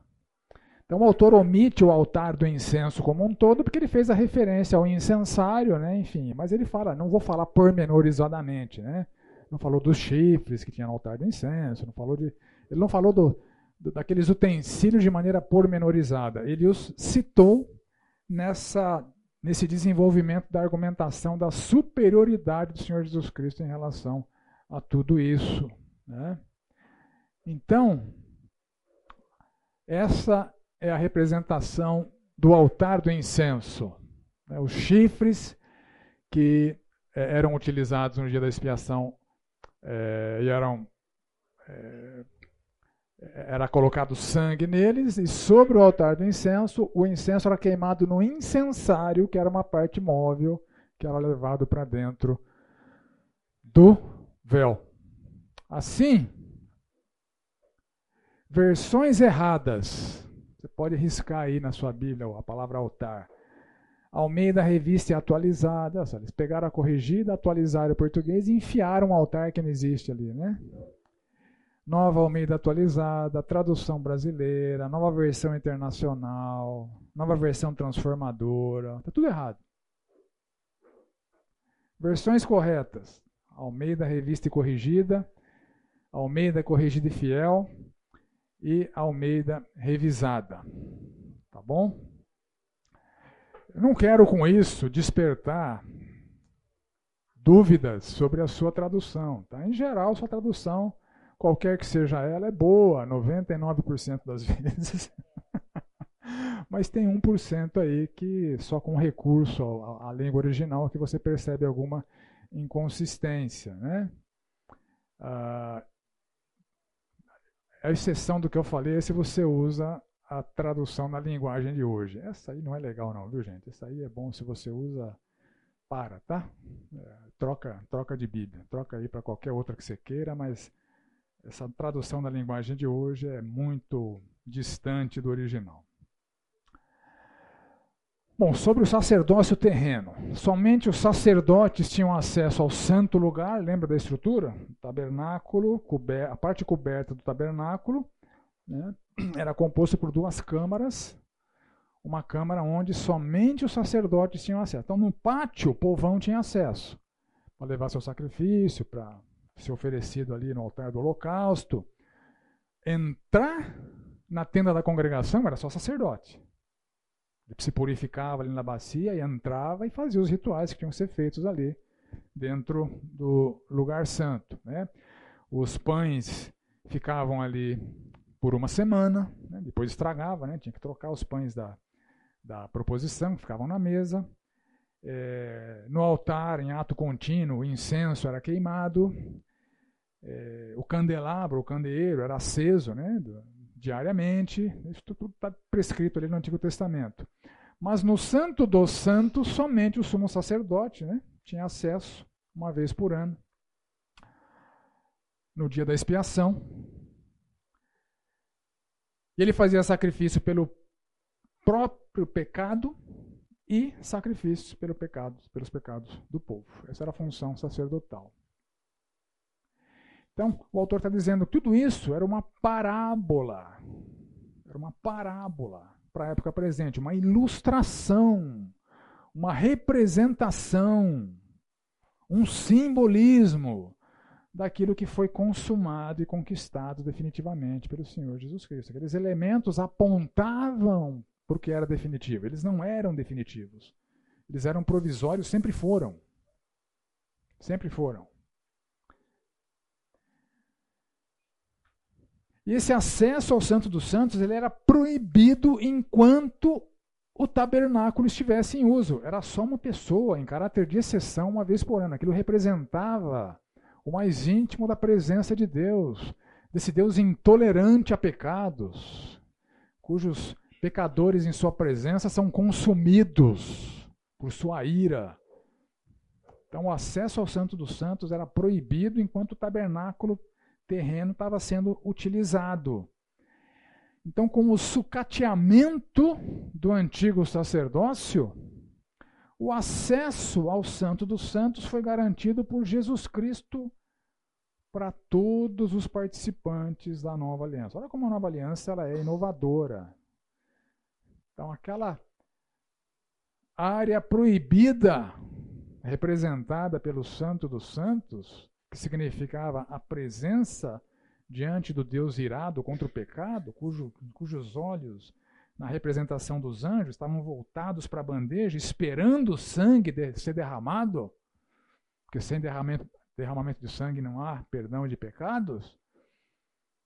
Então o autor omite o altar do incenso como um todo, porque ele fez a referência ao incensário, né? enfim, mas ele fala, não vou falar pormenorizadamente, né? não falou dos chifres que tinha no altar do incenso, não falou de, ele não falou do, do, daqueles utensílios de maneira pormenorizada, ele os citou nessa, nesse desenvolvimento da argumentação da superioridade do Senhor Jesus Cristo em relação a tudo isso. Né? Então, essa é a representação do altar do incenso. Né? Os chifres que é, eram utilizados no dia da expiação é, e eram é, era colocado sangue neles e sobre o altar do incenso o incenso era queimado no incensário que era uma parte móvel que era levado para dentro do véu. Assim, versões erradas você pode riscar aí na sua Bíblia a palavra altar. Almeida Revista Atualizada. Eles pegaram a corrigida, atualizaram o português e enfiaram um altar que não existe ali, né? Nova Almeida Atualizada, tradução brasileira, nova versão internacional, nova versão transformadora. Tá tudo errado. Versões corretas. Almeida Revista e Corrigida, Almeida Corrigida e Fiel, e Almeida revisada. Tá bom? Eu não quero com isso despertar dúvidas sobre a sua tradução. Tá? Em geral, sua tradução, qualquer que seja ela, é boa, 99% das vezes. Mas tem 1% aí que só com recurso à, língua original que você percebe alguma inconsistência. Né? Ah, a exceção do que eu falei é se você usa a tradução na linguagem de hoje. Essa aí não é legal não, viu gente? Essa aí é bom se você usa para, tá? É, troca, troca de Bíblia, troca aí para qualquer outra que você queira, mas essa tradução da linguagem de hoje é muito distante do original. Bom, sobre o sacerdócio terreno. Somente os sacerdotes tinham acesso ao santo lugar, lembra da estrutura? tabernáculo, a parte coberta do tabernáculo, né, era composta por duas câmaras, uma câmara onde somente os sacerdotes tinham acesso. Então, no pátio, o povão tinha acesso para levar seu sacrifício, para ser oferecido ali no altar do holocausto. Entrar na tenda da congregação era só sacerdote. Ele se purificava ali na bacia e entrava e fazia os rituais que tinham que ser feitos ali dentro do lugar santo. Né? Os pães ficavam ali por uma semana, né? depois estragava, né? tinha que trocar os pães da, da proposição, que ficavam na mesa. É, no altar, em ato contínuo, o incenso era queimado, é, o candelabro, o candeeiro era aceso né, diariamente. Isso tudo está prescrito ali no Antigo Testamento. Mas no Santo dos Santos, somente o sumo sacerdote né, tinha acesso uma vez por ano, no dia da expiação. E ele fazia sacrifício pelo próprio pecado e sacrifícios pelo pecado, pelos pecados do povo. Essa era a função sacerdotal. Então, o autor está dizendo que tudo isso era uma parábola. Era uma parábola para a época presente, uma ilustração, uma representação, um simbolismo daquilo que foi consumado e conquistado definitivamente pelo Senhor Jesus Cristo. Aqueles elementos apontavam porque era definitivo. Eles não eram definitivos. Eles eram provisórios, sempre foram. Sempre foram. E esse acesso ao Santo dos Santos ele era proibido enquanto o tabernáculo estivesse em uso. Era só uma pessoa, em caráter de exceção, uma vez por ano. Aquilo representava o mais íntimo da presença de Deus, desse Deus intolerante a pecados, cujos pecadores em sua presença são consumidos por sua ira. Então, o acesso ao Santo dos Santos era proibido enquanto o tabernáculo terreno estava sendo utilizado. Então, com o sucateamento do antigo sacerdócio, o acesso ao Santo dos Santos foi garantido por Jesus Cristo para todos os participantes da nova aliança. Olha como a nova aliança ela é inovadora. Então, aquela área proibida, representada pelo Santo dos Santos, que significava a presença diante do Deus irado contra o pecado, cujo, cujos olhos, na representação dos anjos, estavam voltados para a bandeja, esperando o sangue de, ser derramado, porque sem derramamento, derramamento de sangue não há perdão de pecados.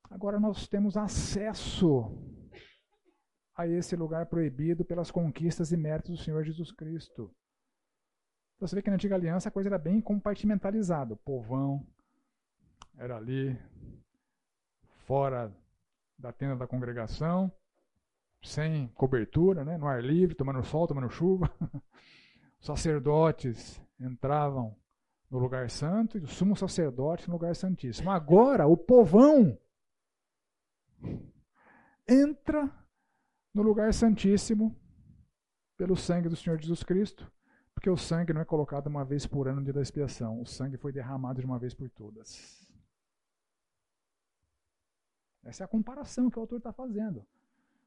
Agora nós temos acesso a esse lugar proibido pelas conquistas e méritos do Senhor Jesus Cristo. Então, você vê que na antiga aliança a coisa era bem compartimentalizada. O povão era ali, fora da tenda da congregação, sem cobertura, né, no ar livre, tomando sol, tomando chuva. Os sacerdotes entravam no lugar santo e o sumo sacerdote no lugar santíssimo. Agora, o povão entra no lugar santíssimo pelo sangue do Senhor Jesus Cristo, porque o sangue não é colocado uma vez por ano no dia da expiação, o sangue foi derramado de uma vez por todas. Essa é a comparação que o autor está fazendo.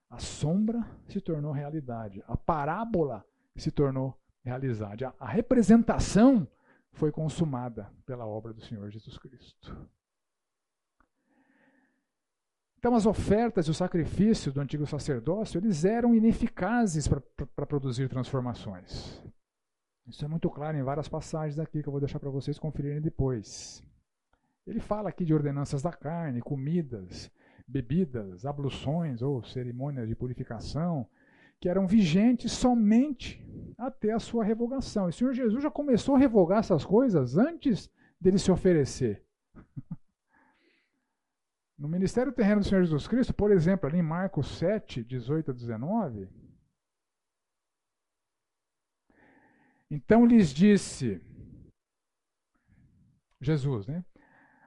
A sombra se tornou realidade, a parábola se tornou realidade, a, a representação foi consumada pela obra do Senhor Jesus Cristo. Então, as ofertas e os sacrifícios do antigo sacerdócio, eles eram ineficazes para produzir transformações. Isso é muito claro em várias passagens aqui que eu vou deixar para vocês conferirem depois. Ele fala aqui de ordenanças da carne, comidas, bebidas, abluções ou cerimônias de purificação, que eram vigentes somente até a sua revogação. E o Senhor Jesus já começou a revogar essas coisas antes dele se oferecer. No ministério terreno do Senhor Jesus Cristo, por exemplo, ali em Marcos 7, 18 a 19, então lhes disse Jesus, né?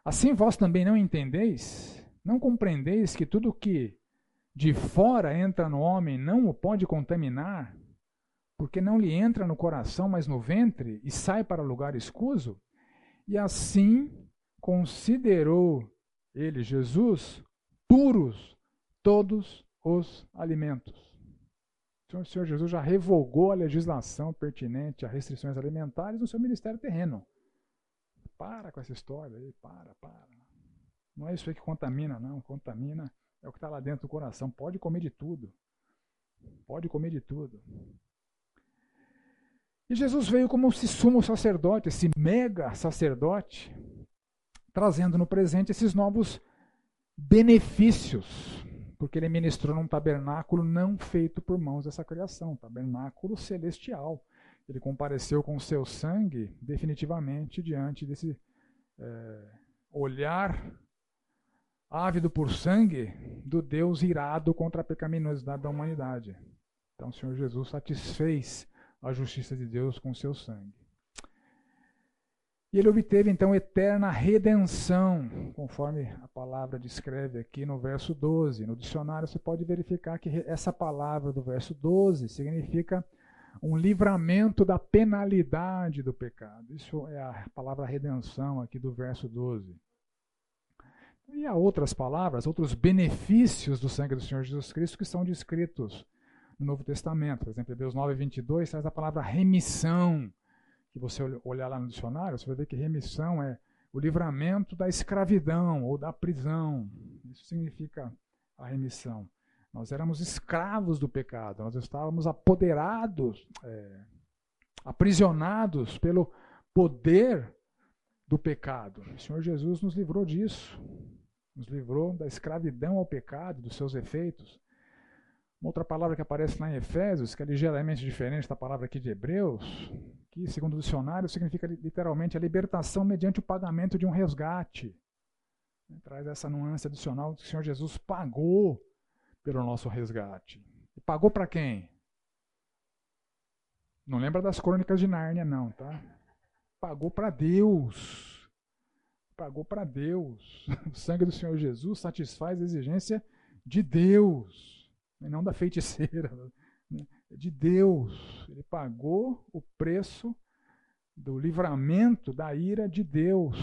Assim vós também não entendeis, não compreendeis que tudo que de fora entra no homem não o pode contaminar, porque não lhe entra no coração, mas no ventre, e sai para lugar escuso? E assim considerou ele, Jesus, puros todos os alimentos. O Senhor Jesus já revogou a legislação pertinente a restrições alimentares no seu ministério terreno. Para com essa história aí, para, para. Não é isso aí que contamina, não. Contamina é o que está lá dentro do coração. Pode comer de tudo. Pode comer de tudo. E Jesus veio como esse sumo sacerdote, esse mega sacerdote, trazendo no presente esses novos benefícios, porque ele ministrou num tabernáculo não feito por mãos dessa criação, tabernáculo celestial. Ele compareceu com seu sangue definitivamente diante desse é, olhar ávido por sangue do Deus irado contra a pecaminosidade da humanidade. Então o Senhor Jesus satisfez a justiça de Deus com seu sangue. E ele obteve então eterna redenção, conforme a palavra descreve aqui no verso 12. No dicionário você pode verificar que essa palavra do verso 12 significa um livramento da penalidade do pecado. Isso é a palavra redenção aqui do verso 12. E há outras palavras, outros benefícios do sangue do Senhor Jesus Cristo que são descritos no Novo Testamento. Por exemplo, Hebreus 9, 22 traz a palavra remissão que você olhar lá no dicionário, você vai ver que remissão é o livramento da escravidão ou da prisão. Isso significa a remissão. Nós éramos escravos do pecado, nós estávamos apoderados, é, aprisionados pelo poder do pecado. O Senhor Jesus nos livrou disso, nos livrou da escravidão ao pecado, dos seus efeitos. Uma outra palavra que aparece lá em Efésios, que é ligeiramente diferente da palavra aqui de Hebreus, que, segundo o dicionário, significa literalmente a libertação mediante o pagamento de um resgate. Traz essa nuance adicional que o Senhor Jesus pagou pelo nosso resgate. E pagou para quem? Não lembra das crônicas de Nárnia, não, tá? Pagou para Deus. Pagou para Deus. O sangue do Senhor Jesus satisfaz a exigência de Deus, e não da feiticeira de Deus. Ele pagou o preço do livramento da ira de Deus.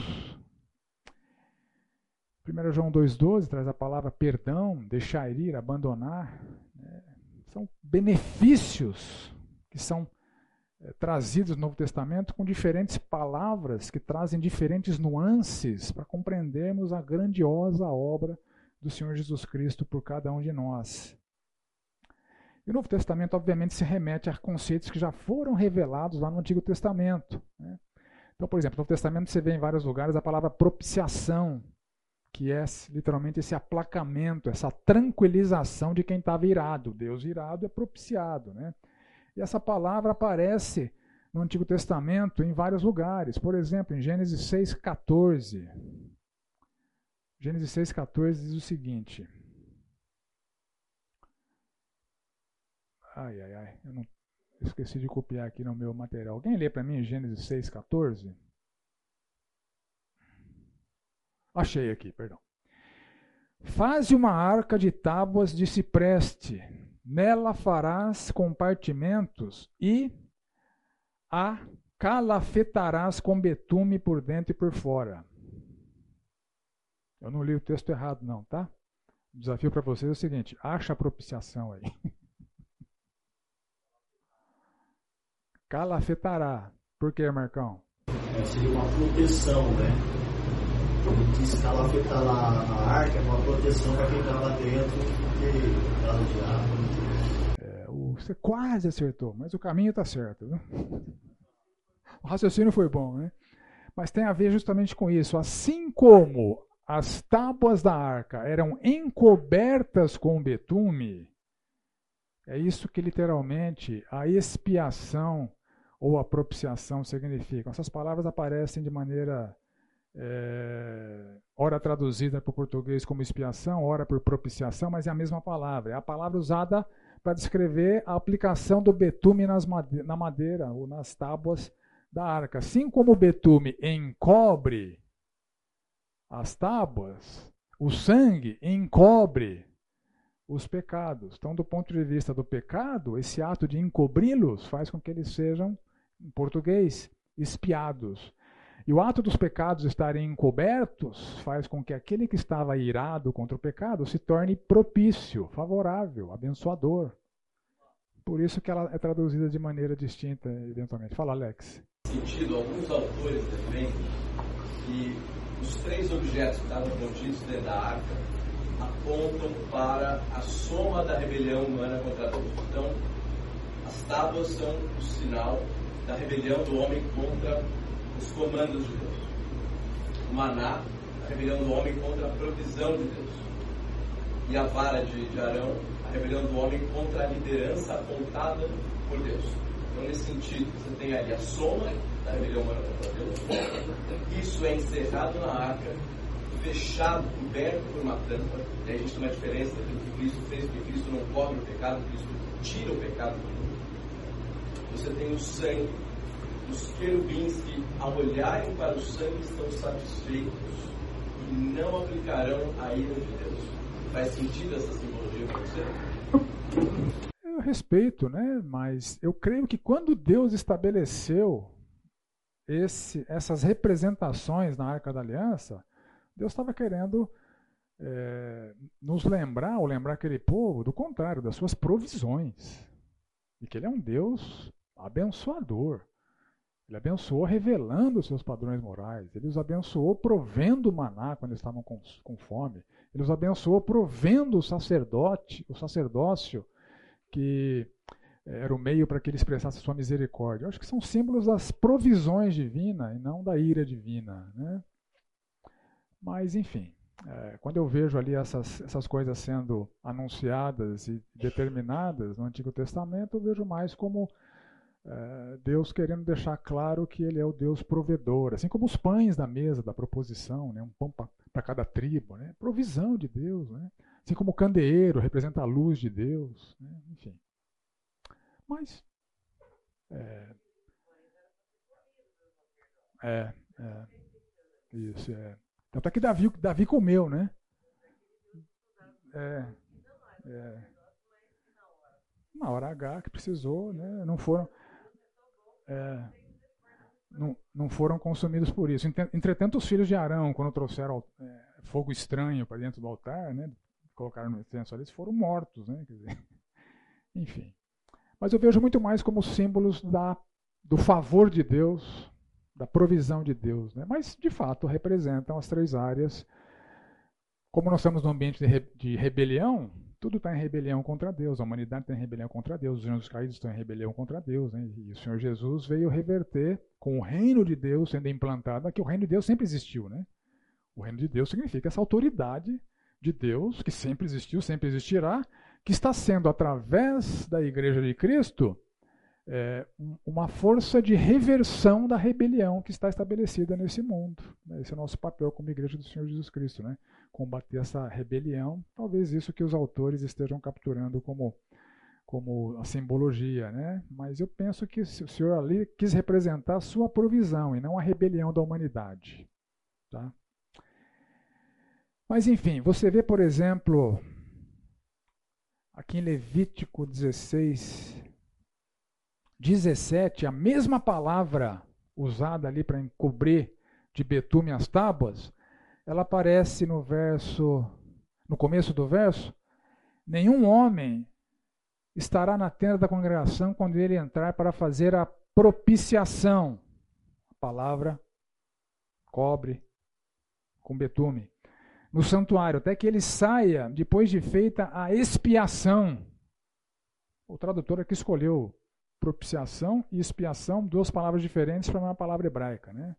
1 João 2,12 traz a palavra perdão, deixar ir, abandonar. Né? São benefícios que são é, trazidos no Novo Testamento com diferentes palavras que trazem diferentes nuances para compreendermos a grandiosa obra do Senhor Jesus Cristo por cada um de nós. E o Novo Testamento, obviamente, se remete a conceitos que já foram revelados lá no Antigo Testamento. Né? Então, por exemplo, no Novo Testamento você vê em vários lugares a palavra propiciação, que é literalmente esse aplacamento, essa tranquilização de quem estava irado. Deus irado é propiciado. Né? E essa palavra aparece no Antigo Testamento em vários lugares. Por exemplo, em Gênesis 6,14. Gênesis 6,14 diz o seguinte. Ai, ai, ai. Eu não esqueci de copiar aqui no meu material. Alguém lê para mim Gênesis 6,14? Achei aqui, perdão. Faze uma arca de tábuas de cipreste, nela farás compartimentos e a calafetarás com betume por dentro e por fora. Eu não li o texto errado, não, tá? O desafio para vocês é o seguinte: acha a propiciação aí. Calafetará. Por que, Marcão? É, seria uma proteção, né? Ele disse calafetar lá a arca é uma proteção para quem estava dentro, porque caso de água. É, você quase acertou, mas o caminho está certo. Viu? O raciocínio foi bom, né? Mas tem a ver justamente com isso. Assim como as tábuas da arca eram encobertas com betume, é isso que literalmente a expiação ou propiciação significam. Essas palavras aparecem de maneira é, ora traduzida para o português como expiação, ora por propiciação, mas é a mesma palavra. É a palavra usada para descrever a aplicação do betume na madeira ou nas tábuas da arca. Assim como o betume encobre as tábuas, o sangue encobre os pecados. Então, do ponto de vista do pecado, esse ato de encobri-los faz com que eles sejam, em português, espiados. E o ato dos pecados estarem encobertos faz com que aquele que estava irado contra o pecado se torne propício, favorável, abençoador. Por isso que ela é traduzida de maneira distinta, eventualmente. Fala, Alex. Sentido, alguns autores defendem que os três objetos que estavam contidos dentro da arca apontam para a soma da rebelião humana contra Deus. Então, as tábuas são o sinal da rebelião do homem contra os comandos de Deus. O maná, a rebelião do homem contra a provisão de Deus. E a vara de, de Arão, a rebelião do homem contra a liderança apontada por Deus. Então, nesse sentido, você tem ali a soma da rebelião humana contra Deus. Isso é encerrado na arca, fechado, coberto por uma tampa. E aí a gente tem uma diferença daquilo que Cristo fez, porque Cristo não cobre o pecado, Cristo tira o pecado do. Você tem o sangue os querubins que, ao olharem para o sangue, estão satisfeitos e não aplicarão a ira de Deus. Faz sentido essa simbologia para você? Eu respeito, né? Mas eu creio que quando Deus estabeleceu esse, essas representações na Arca da Aliança, Deus estava querendo é, nos lembrar, ou lembrar aquele povo, do contrário, das suas provisões. E que Ele é um Deus abençoador. Ele abençoou revelando os seus padrões morais. Ele os abençoou provendo maná quando eles estavam com, com fome. Ele os abençoou provendo o sacerdote, o sacerdócio, que era o meio para que ele expressasse sua misericórdia. Eu acho que são símbolos das provisões divinas e não da ira divina. Né? Mas, enfim, é, quando eu vejo ali essas, essas coisas sendo anunciadas e determinadas no Antigo Testamento, eu vejo mais como Deus querendo deixar claro que Ele é o Deus provedor, assim como os pães da mesa da proposição, né? um pão para cada tribo, né? provisão de Deus, né? assim como o candeeiro representa a luz de Deus, né? enfim. Mas é, é, é, isso é. Tanto é que Davi, Davi comeu, né? É, é. Na hora H que precisou, né? Não foram é, não, não foram consumidos por isso. Entretanto, os filhos de Arão, quando trouxeram é, fogo estranho para dentro do altar, né, colocaram no incenso ali, foram mortos. Né, dizer, enfim. Mas eu vejo muito mais como símbolos da, do favor de Deus, da provisão de Deus. Né? Mas, de fato, representam as três áreas. Como nós estamos num ambiente de, re, de rebelião, tudo está em rebelião contra Deus, a humanidade está em rebelião contra Deus, os anjos caídos estão em rebelião contra Deus. Né? E o Senhor Jesus veio reverter, com o reino de Deus sendo implantado, que o reino de Deus sempre existiu. Né? O reino de Deus significa essa autoridade de Deus, que sempre existiu, sempre existirá, que está sendo, através da Igreja de Cristo, é, uma força de reversão da rebelião que está estabelecida nesse mundo. Esse é o nosso papel como Igreja do Senhor Jesus Cristo. Né? combater essa rebelião. Talvez isso que os autores estejam capturando como, como a simbologia, né? Mas eu penso que o Senhor ali quis representar a sua provisão e não a rebelião da humanidade. Tá? Mas enfim, você vê, por exemplo, aqui em Levítico 16, 17, a mesma palavra usada ali para encobrir de betume as tábuas, ela aparece no verso, no começo do verso, nenhum homem estará na tenda da congregação quando ele entrar para fazer a propiciação. A palavra cobre com betume. No santuário, até que ele saia depois de feita a expiação. O tradutor aqui escolheu propiciação e expiação, duas palavras diferentes para uma palavra hebraica, né?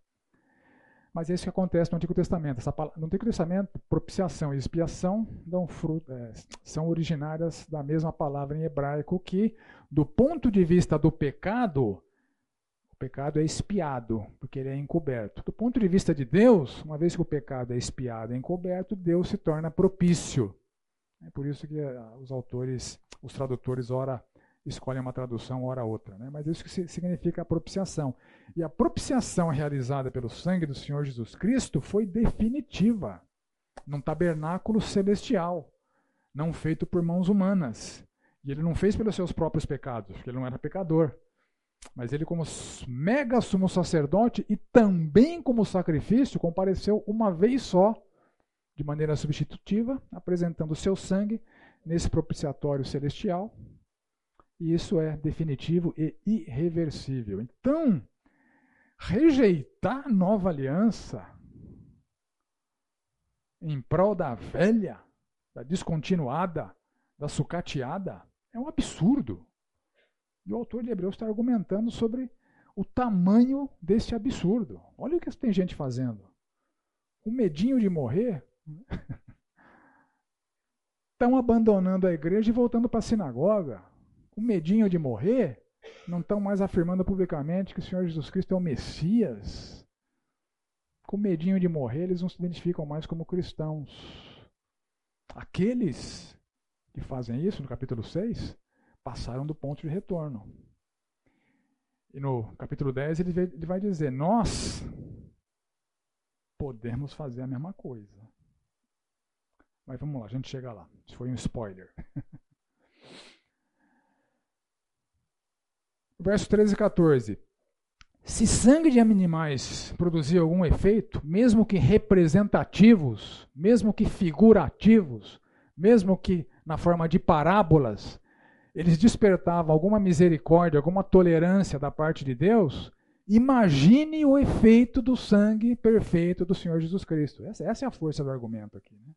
Mas é isso que acontece no Antigo Testamento. Essa, no Antigo Testamento, propiciação e expiação fruto, é, são originárias da mesma palavra em hebraico, que, do ponto de vista do pecado, o pecado é expiado, porque ele é encoberto. Do ponto de vista de Deus, uma vez que o pecado é expiado e encoberto, Deus se torna propício. É por isso que uh, os autores, os tradutores, ora escolhem uma tradução, ora outra. Né? Mas isso que significa a propiciação. E a propiciação realizada pelo sangue do Senhor Jesus Cristo foi definitiva num tabernáculo celestial. não feito por mãos humanas. E ele não fez pelos seus próprios pecados, porque ele não era pecador. Mas ele, como mega sumo sacerdote e também como sacrifício, compareceu uma vez só, de maneira substitutiva, apresentando o seu sangue nesse propiciatório celestial. E isso é definitivo e irreversível. Então, rejeitar a nova aliança em prol da velha, da descontinuada, da sucateada, é um absurdo. E o autor de Hebreus está argumentando sobre o tamanho desse absurdo. Olha o que tem gente fazendo. Com medinho de morrer, estão abandonando a igreja e voltando para a sinagoga. Com medinho de morrer, não estão mais afirmando publicamente que o Senhor Jesus Cristo é o Messias. Com medinho de morrer, eles não se identificam mais como cristãos. Aqueles que fazem isso, no capítulo 6, passaram do ponto de retorno. E no capítulo 10 ele vai dizer: Nós podemos fazer a mesma coisa. Mas vamos lá, a gente chega lá. Isso foi um spoiler. Verso 13 e 14. Se sangue de animais produzir algum efeito, mesmo que representativos, mesmo que figurativos, mesmo que na forma de parábolas, eles despertavam alguma misericórdia, alguma tolerância da parte de Deus, imagine o efeito do sangue perfeito do Senhor Jesus Cristo. Essa, essa é a força do argumento aqui. Né?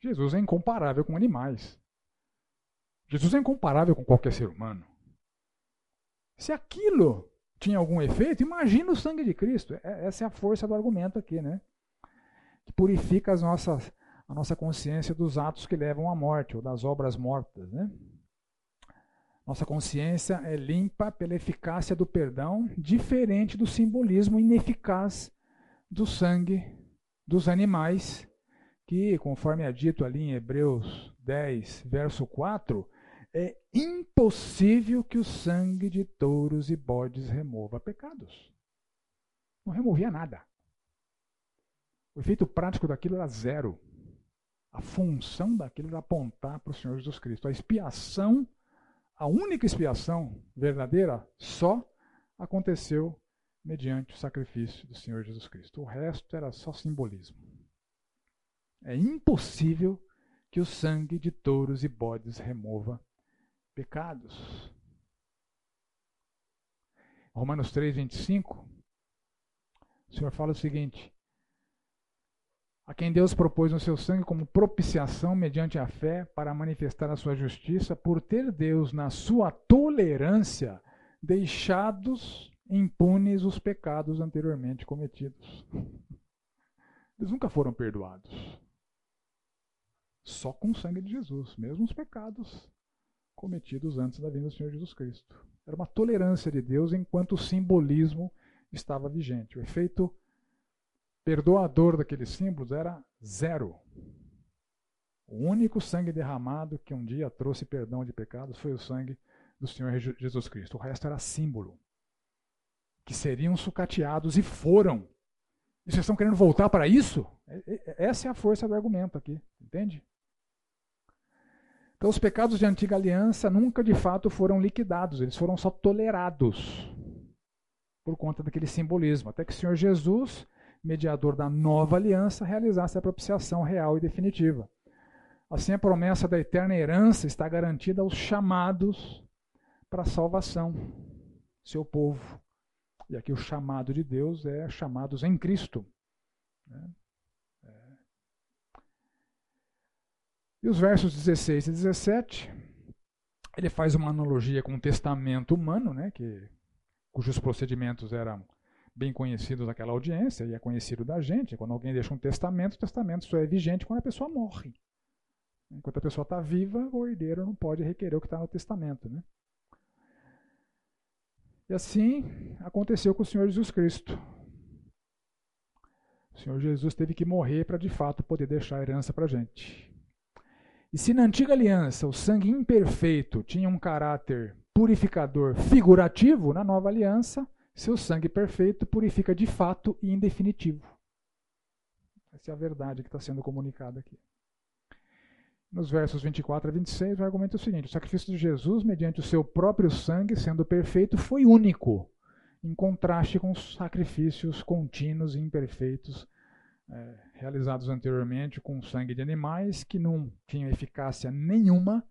Jesus é incomparável com animais. Jesus é incomparável com qualquer ser humano. Se aquilo tinha algum efeito, imagina o sangue de Cristo. É, essa é a força do argumento aqui, né? Que purifica as nossas a nossa consciência dos atos que levam à morte, ou das obras mortas. Né? Nossa consciência é limpa pela eficácia do perdão, diferente do simbolismo ineficaz do sangue dos animais, que, conforme é dito ali em Hebreus 10, verso 4, é impossível que o sangue de touros e bodes remova pecados. Não removia nada. O efeito prático daquilo era zero. A função daquilo era apontar para o Senhor Jesus Cristo. A expiação, a única expiação verdadeira, só aconteceu mediante o sacrifício do Senhor Jesus Cristo. O resto era só simbolismo. É impossível que o sangue de touros e bodes remova pecados. Romanos 3, 25, o Senhor fala o seguinte: a quem Deus propôs no seu sangue como propiciação mediante a fé para manifestar a sua justiça, por ter Deus, na sua tolerância, deixados impunes os pecados anteriormente cometidos. Eles nunca foram perdoados. Só com o sangue de Jesus, mesmo os pecados cometidos antes da vinda do Senhor Jesus Cristo. Era uma tolerância de Deus enquanto o simbolismo estava vigente. O efeito perdoador daqueles símbolos era zero. O único sangue derramado que um dia trouxe perdão de pecados foi o sangue do Senhor Jesus Cristo. O resto era símbolo. Que seriam sucateados e foram. E vocês estão querendo voltar para isso? Essa é a força do argumento aqui, entende? Então, os pecados de antiga aliança nunca de fato foram liquidados, eles foram só tolerados por conta daquele simbolismo. Até que o Senhor Jesus mediador da nova aliança, realizasse a propiciação real e definitiva. Assim, a promessa da eterna herança está garantida aos chamados para a salvação, seu povo. E aqui o chamado de Deus é chamados em Cristo. Né? E os versos 16 e 17, ele faz uma analogia com o testamento humano, né, que, cujos procedimentos eram bem conhecido daquela audiência e é conhecido da gente. Quando alguém deixa um testamento, o testamento só é vigente quando a pessoa morre. Enquanto a pessoa está viva, o herdeiro não pode requerer o que está no testamento. Né? E assim aconteceu com o Senhor Jesus Cristo. O Senhor Jesus teve que morrer para de fato poder deixar a herança para a gente. E se na antiga aliança o sangue imperfeito tinha um caráter purificador figurativo, na nova aliança seu sangue perfeito purifica de fato e em definitivo. Essa é a verdade que está sendo comunicada aqui. nos versos 24 a 26, o argumento é o seguinte: o sacrifício de Jesus, mediante o seu próprio sangue, sendo perfeito, foi único, em contraste com os sacrifícios contínuos e imperfeitos é, realizados anteriormente com sangue de animais que não tinham eficácia nenhuma,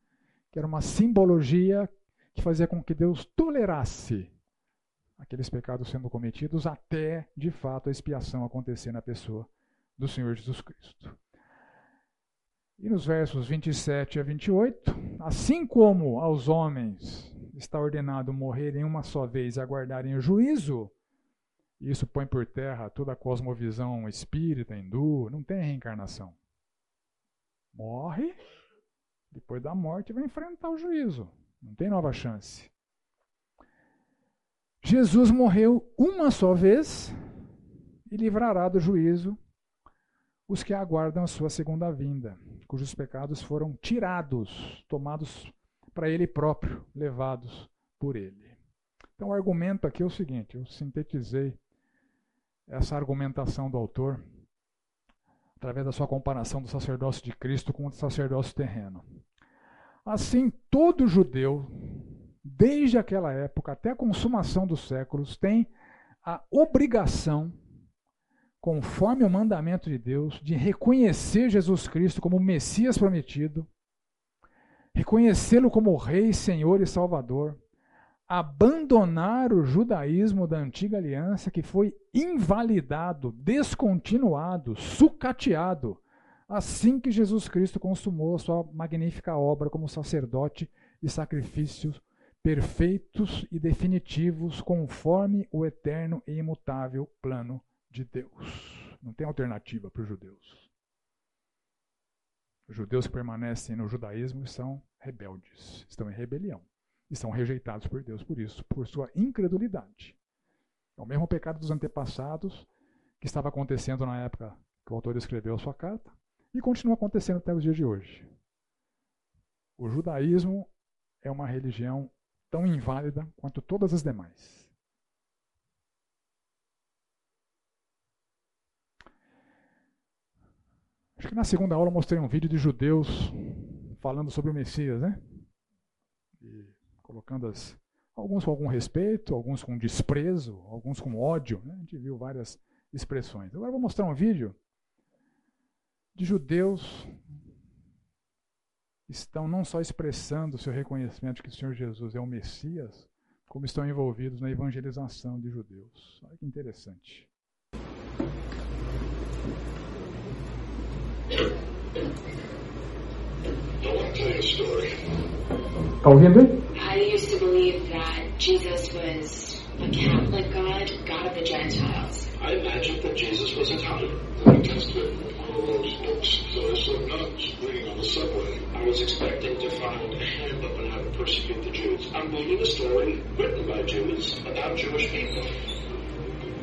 que era uma simbologia que fazia com que Deus tolerasse aqueles pecados sendo cometidos até, de fato, a expiação acontecer na pessoa do Senhor Jesus Cristo. E nos versos 27 a 28, assim como aos homens está ordenado morrerem uma só vez e aguardarem o juízo, isso põe por terra toda a cosmovisão espírita, hindu, não tem reencarnação. Morre, depois da morte vai enfrentar o juízo, não tem nova chance. Jesus morreu uma só vez e livrará do juízo os que aguardam a sua segunda vinda, cujos pecados foram tirados, tomados para ele próprio, levados por ele. Então, o argumento aqui é o seguinte: eu sintetizei essa argumentação do autor através da sua comparação do sacerdócio de Cristo com o sacerdócio terreno. Assim, todo judeu desde aquela época até a consumação dos séculos, tem a obrigação, conforme o mandamento de Deus, de reconhecer Jesus Cristo como o Messias prometido, reconhecê-lo como Rei, Senhor e Salvador, abandonar o judaísmo da antiga aliança que foi invalidado, descontinuado, sucateado, assim que Jesus Cristo consumou a sua magnífica obra como sacerdote e sacrifício perfeitos e definitivos conforme o eterno e imutável plano de Deus. Não tem alternativa para os judeus. Os judeus que permanecem no judaísmo são rebeldes, estão em rebelião e são rejeitados por Deus por isso, por sua incredulidade. É o mesmo pecado dos antepassados que estava acontecendo na época que o autor escreveu a sua carta e continua acontecendo até os dias de hoje. O judaísmo é uma religião tão inválida quanto todas as demais. Acho que na segunda aula eu mostrei um vídeo de judeus falando sobre o Messias, né? E colocando as, alguns com algum respeito, alguns com desprezo, alguns com ódio. Né? A gente viu várias expressões. Agora vou mostrar um vídeo de judeus estão não só expressando seu reconhecimento de que o Senhor Jesus é o Messias, como estão envolvidos na evangelização de judeus. Olha que interessante. Está ouvindo? I used to believe that Jesus was a Catholic God, God of the Gentiles. I imagined that Jesus was Italian. The New Testament, one of those books. So I saw nuns reading on the subway. I was expecting to find a handbook on how to persecute the Jews. I'm reading a story written by Jews about Jewish people.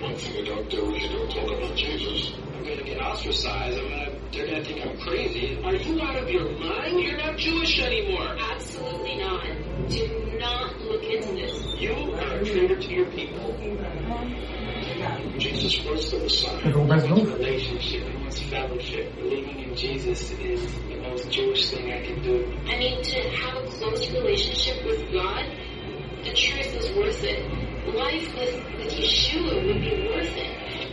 One thing you don't do is you don't talk about Jesus. I'm going to get ostracized. I'm gonna, they're going to think I'm crazy. Are you out of your mind? You're not Jewish anymore. Absolutely not. Do not look into this. You are a traitor to your people. Jesus was the Messiah. Pegou mais um? relationship, it wants fellowship. Believing in Jesus is the most Jewish thing I can do. I mean, to have a close relationship with God, the truth is worth it. Life with, with Yeshua would be worth it.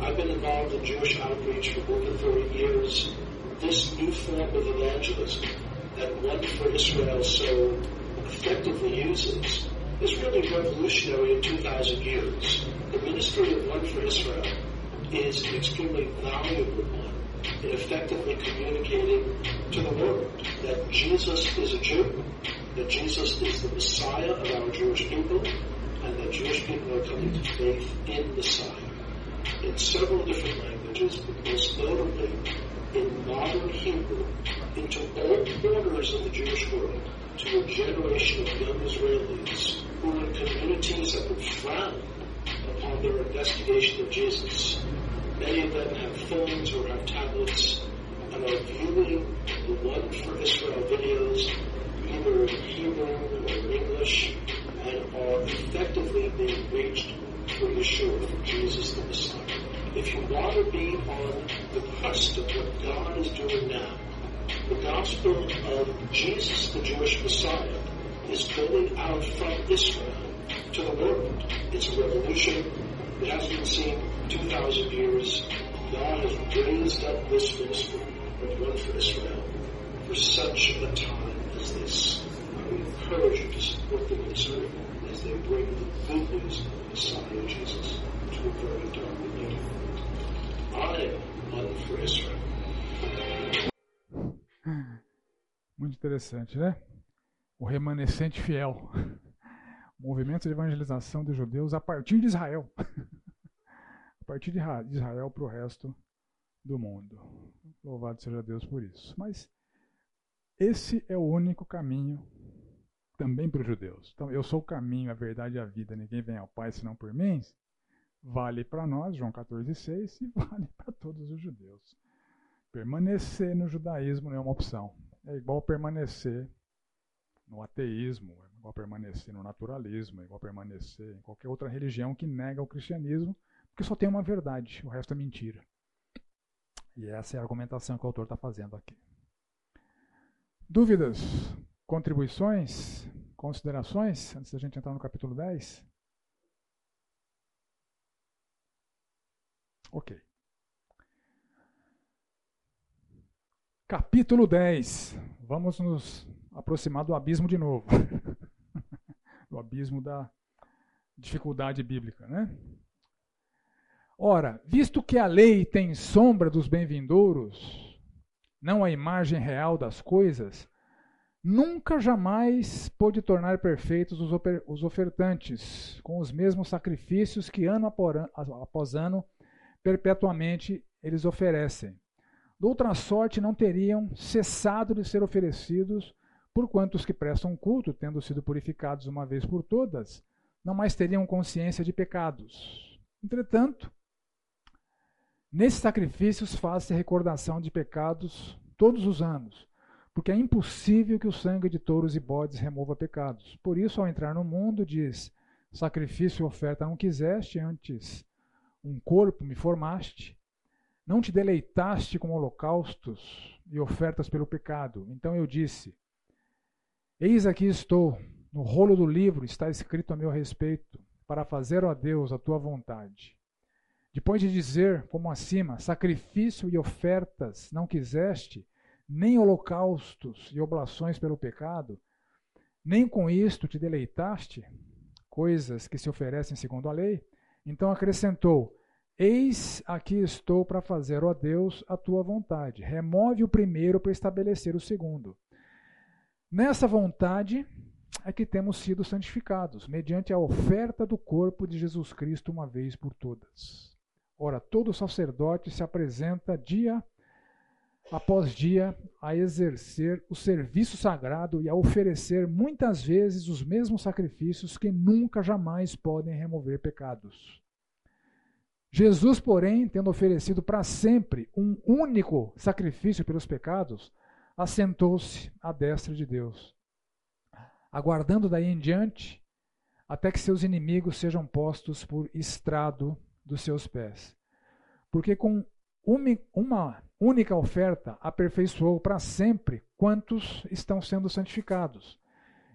I've been involved in Jewish outreach for more than 30 years. This new form of evangelism that One for Israel so effectively uses is really revolutionary in 2,000 years. The ministry of One for Israel is an extremely valuable one in effectively communicating to the world that Jesus is a Jew, that Jesus is the Messiah of our Jewish people, and that Jewish people are coming to faith in the Messiah in several different languages, but most notably in modern Hebrew, into all corners of the Jewish world, to a generation of young Israelis who are in communities that would frown upon their investigation of Jesus. Many of them have phones or have tablets and are viewing the One for Israel videos either in Hebrew or in English and are effectively being reached for Yeshua, for Jesus the Messiah. If you want to be on the crust of what God is doing now, The gospel of Jesus, the Jewish Messiah, is going out from Israel to the world. It's a revolution. It hasn't been seen 2,000 years. God has raised up this ministry, the one for Israel, for such a time this. I would encourage you to support them in serving as they bring the good news of the Messiah Jesus to a very dark world. I am for Israel. Muito interessante, né? O remanescente fiel. Movimento de evangelização dos judeus a partir de Israel. a partir de Israel para o resto do mundo. Louvado seja Deus por isso. Mas esse é o único caminho também para os judeus. Então, eu sou o caminho, a verdade e a vida. Ninguém vem ao Pai senão por mim. Vale para nós, João 14,6, e vale para todos os judeus. Permanecer no judaísmo não é uma opção. É igual permanecer no ateísmo, é igual permanecer no naturalismo, é igual permanecer em qualquer outra religião que nega o cristianismo, porque só tem uma verdade, o resto é mentira. E essa é a argumentação que o autor está fazendo aqui. Dúvidas? Contribuições? Considerações? Antes da gente entrar no capítulo 10? Ok. Capítulo 10. Vamos nos aproximar do abismo de novo. do abismo da dificuldade bíblica, né? Ora, visto que a lei tem sombra dos bem-vindouros, não a imagem real das coisas, nunca jamais pôde tornar perfeitos os ofertantes, com os mesmos sacrifícios que ano após ano, perpetuamente eles oferecem. De outra sorte, não teriam cessado de ser oferecidos, por quantos que prestam culto, tendo sido purificados uma vez por todas, não mais teriam consciência de pecados. Entretanto, nesses sacrifícios faz-se recordação de pecados todos os anos, porque é impossível que o sangue de touros e bodes remova pecados. Por isso, ao entrar no mundo, diz: Sacrifício e oferta não quiseste, antes um corpo me formaste. Não te deleitaste com holocaustos e ofertas pelo pecado. Então eu disse: Eis aqui estou, no rolo do livro está escrito a meu respeito, para fazer, ó Deus, a tua vontade. Depois de dizer, como acima, sacrifício e ofertas não quiseste, nem holocaustos e oblações pelo pecado, nem com isto te deleitaste, coisas que se oferecem segundo a lei, então acrescentou: Eis aqui estou para fazer, ó Deus, a tua vontade. Remove o primeiro para estabelecer o segundo. Nessa vontade é que temos sido santificados, mediante a oferta do corpo de Jesus Cristo uma vez por todas. Ora, todo sacerdote se apresenta dia após dia a exercer o serviço sagrado e a oferecer muitas vezes os mesmos sacrifícios que nunca jamais podem remover pecados. Jesus, porém, tendo oferecido para sempre um único sacrifício pelos pecados, assentou-se à destra de Deus, aguardando daí em diante até que seus inimigos sejam postos por estrado dos seus pés. Porque com uma única oferta aperfeiçoou para sempre quantos estão sendo santificados.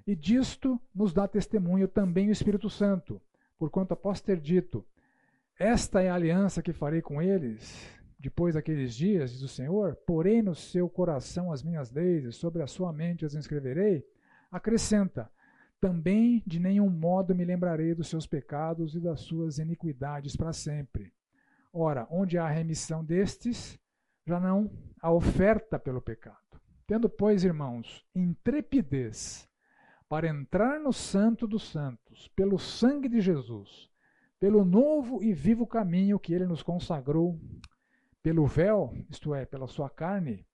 E disto nos dá testemunho também o Espírito Santo, porquanto após ter dito: esta é a aliança que farei com eles depois daqueles dias, diz o Senhor. Porei no seu coração as minhas leis e sobre a sua mente as inscreverei. Acrescenta: também de nenhum modo me lembrarei dos seus pecados e das suas iniquidades para sempre. Ora, onde há remissão destes, já não há oferta pelo pecado. Tendo, pois, irmãos, intrepidez para entrar no Santo dos Santos, pelo sangue de Jesus, pelo novo e vivo caminho que ele nos consagrou, pelo véu, isto é, pela sua carne,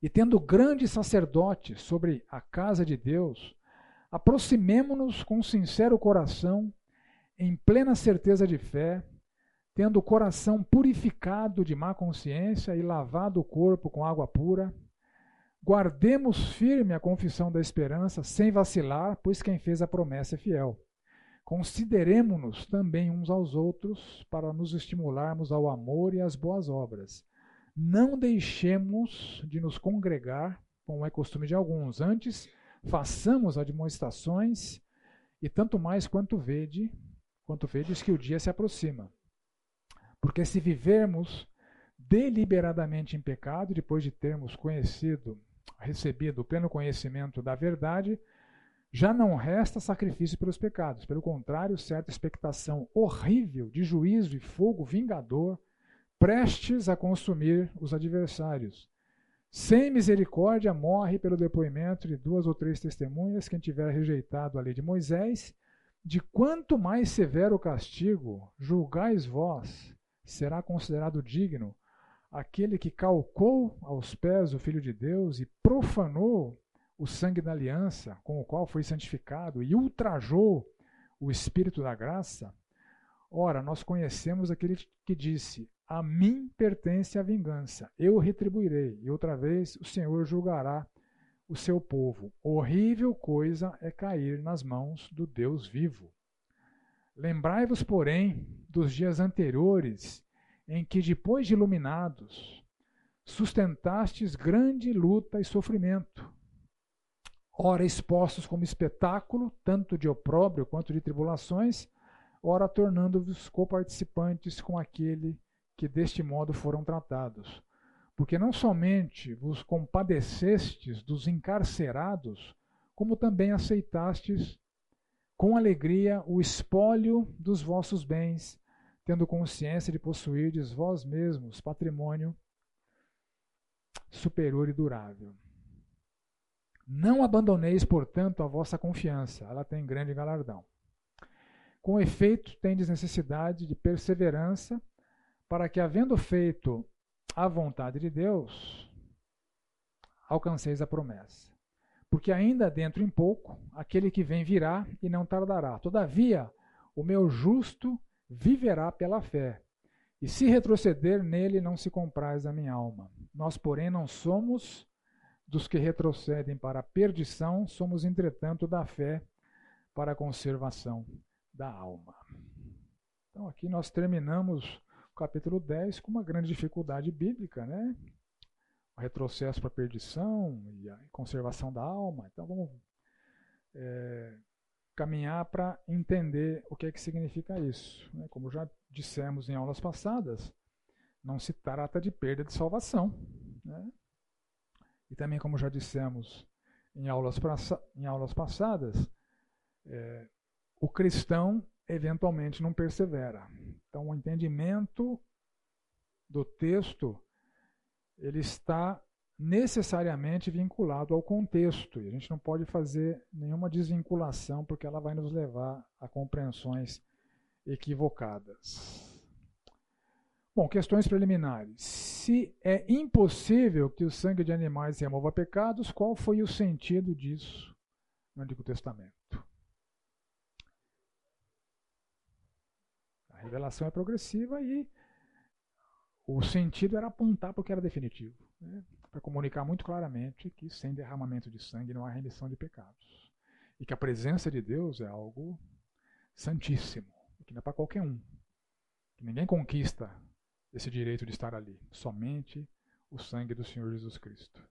e tendo grande sacerdote sobre a casa de Deus, aproximemo-nos com sincero coração, em plena certeza de fé, tendo o coração purificado de má consciência e lavado o corpo com água pura, guardemos firme a confissão da esperança, sem vacilar, pois quem fez a promessa é fiel. Consideremos-nos também uns aos outros para nos estimularmos ao amor e às boas obras, não deixemos de nos congregar, como é costume de alguns. Antes, façamos admoestações, e tanto mais quanto vede, quanto vedes que o dia se aproxima. Porque se vivermos deliberadamente em pecado, depois de termos conhecido, recebido o pleno conhecimento da verdade, já não resta sacrifício pelos pecados. Pelo contrário, certa expectação horrível de juízo e fogo vingador prestes a consumir os adversários. Sem misericórdia morre pelo depoimento de duas ou três testemunhas quem tiver rejeitado a lei de Moisés. De quanto mais severo o castigo, julgais vós, será considerado digno aquele que calcou aos pés o Filho de Deus e profanou o sangue da aliança com o qual foi santificado e ultrajou o Espírito da graça? Ora, nós conhecemos aquele que disse: a mim pertence a vingança, eu retribuirei, e outra vez o Senhor julgará o seu povo. Horrível coisa é cair nas mãos do Deus vivo. Lembrai-vos, porém, dos dias anteriores, em que, depois de iluminados, sustentastes grande luta e sofrimento, ora expostos como espetáculo, tanto de opróbrio quanto de tribulações, ora tornando-vos coparticipantes com aquele que deste modo foram tratados. Porque não somente vos compadecestes dos encarcerados, como também aceitastes com alegria o espólio dos vossos bens, tendo consciência de possuirdes vós mesmos patrimônio superior e durável. Não abandoneis, portanto, a vossa confiança, ela tem grande galardão. Com efeito, tendes necessidade de perseverança, para que, havendo feito a vontade de Deus, alcanceis a promessa. Porque ainda dentro em pouco, aquele que vem virá e não tardará. Todavia, o meu justo viverá pela fé. E se retroceder nele, não se compraz a minha alma. Nós, porém, não somos dos que retrocedem para a perdição, somos, entretanto, da fé para a conservação da alma. Então, aqui nós terminamos capítulo 10 com uma grande dificuldade bíblica, né? O retrocesso para a perdição e a conservação da alma. Então vamos é, caminhar para entender o que é que significa isso. Né? Como já dissemos em aulas passadas, não se trata de perda de salvação. Né? E também, como já dissemos em aulas, em aulas passadas, é, o cristão eventualmente não persevera. Então, o entendimento do texto ele está necessariamente vinculado ao contexto. E a gente não pode fazer nenhuma desvinculação, porque ela vai nos levar a compreensões equivocadas. Bom, questões preliminares. Se é impossível que o sangue de animais remova pecados, qual foi o sentido disso no Antigo Testamento? A revelação é progressiva e o sentido era apontar para o que era definitivo, né? para comunicar muito claramente que sem derramamento de sangue não há remissão de pecados. E que a presença de Deus é algo santíssimo, que não é para qualquer um. Que ninguém conquista esse direito de estar ali, somente o sangue do Senhor Jesus Cristo.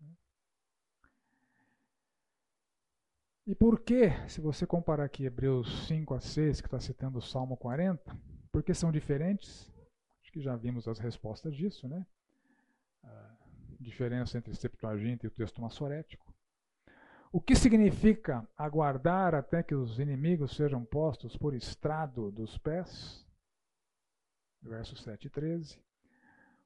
E por que, se você comparar aqui Hebreus 5 a 6, que está citando o Salmo 40, por que são diferentes? Acho que já vimos as respostas disso, né? A diferença entre Septuaginta e o texto massorético. O que significa aguardar até que os inimigos sejam postos por estrado dos pés? Versos 7 e 13.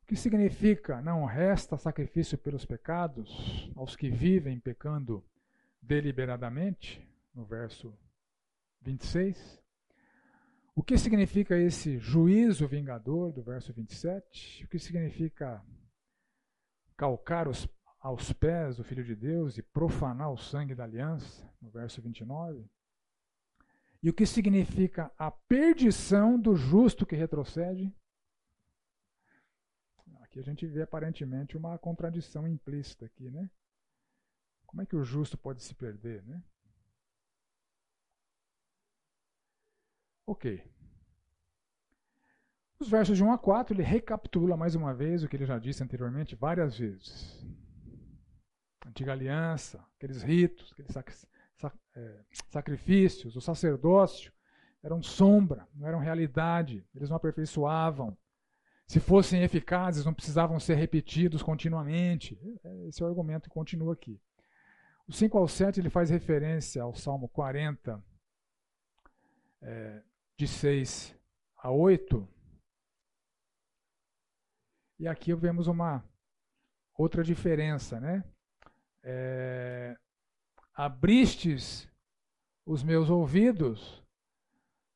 O que significa não resta sacrifício pelos pecados aos que vivem pecando deliberadamente? No verso 26. O que significa esse juízo vingador do verso 27? O que significa calcar os, aos pés do Filho de Deus e profanar o sangue da aliança, no verso 29? E o que significa a perdição do justo que retrocede? Aqui a gente vê aparentemente uma contradição implícita aqui, né? Como é que o justo pode se perder, né? Ok. Os versos de 1 a 4, ele recapitula mais uma vez o que ele já disse anteriormente várias vezes. Antiga aliança, aqueles ritos, aqueles sac sac é, sacrifícios, o sacerdócio, eram sombra, não eram realidade, eles não aperfeiçoavam. Se fossem eficazes, não precisavam ser repetidos continuamente. Esse é o argumento que continua aqui. O 5 ao 7 ele faz referência ao Salmo 40, é, de 6 a 8. E aqui vemos uma outra diferença, né? É, abristes os meus ouvidos,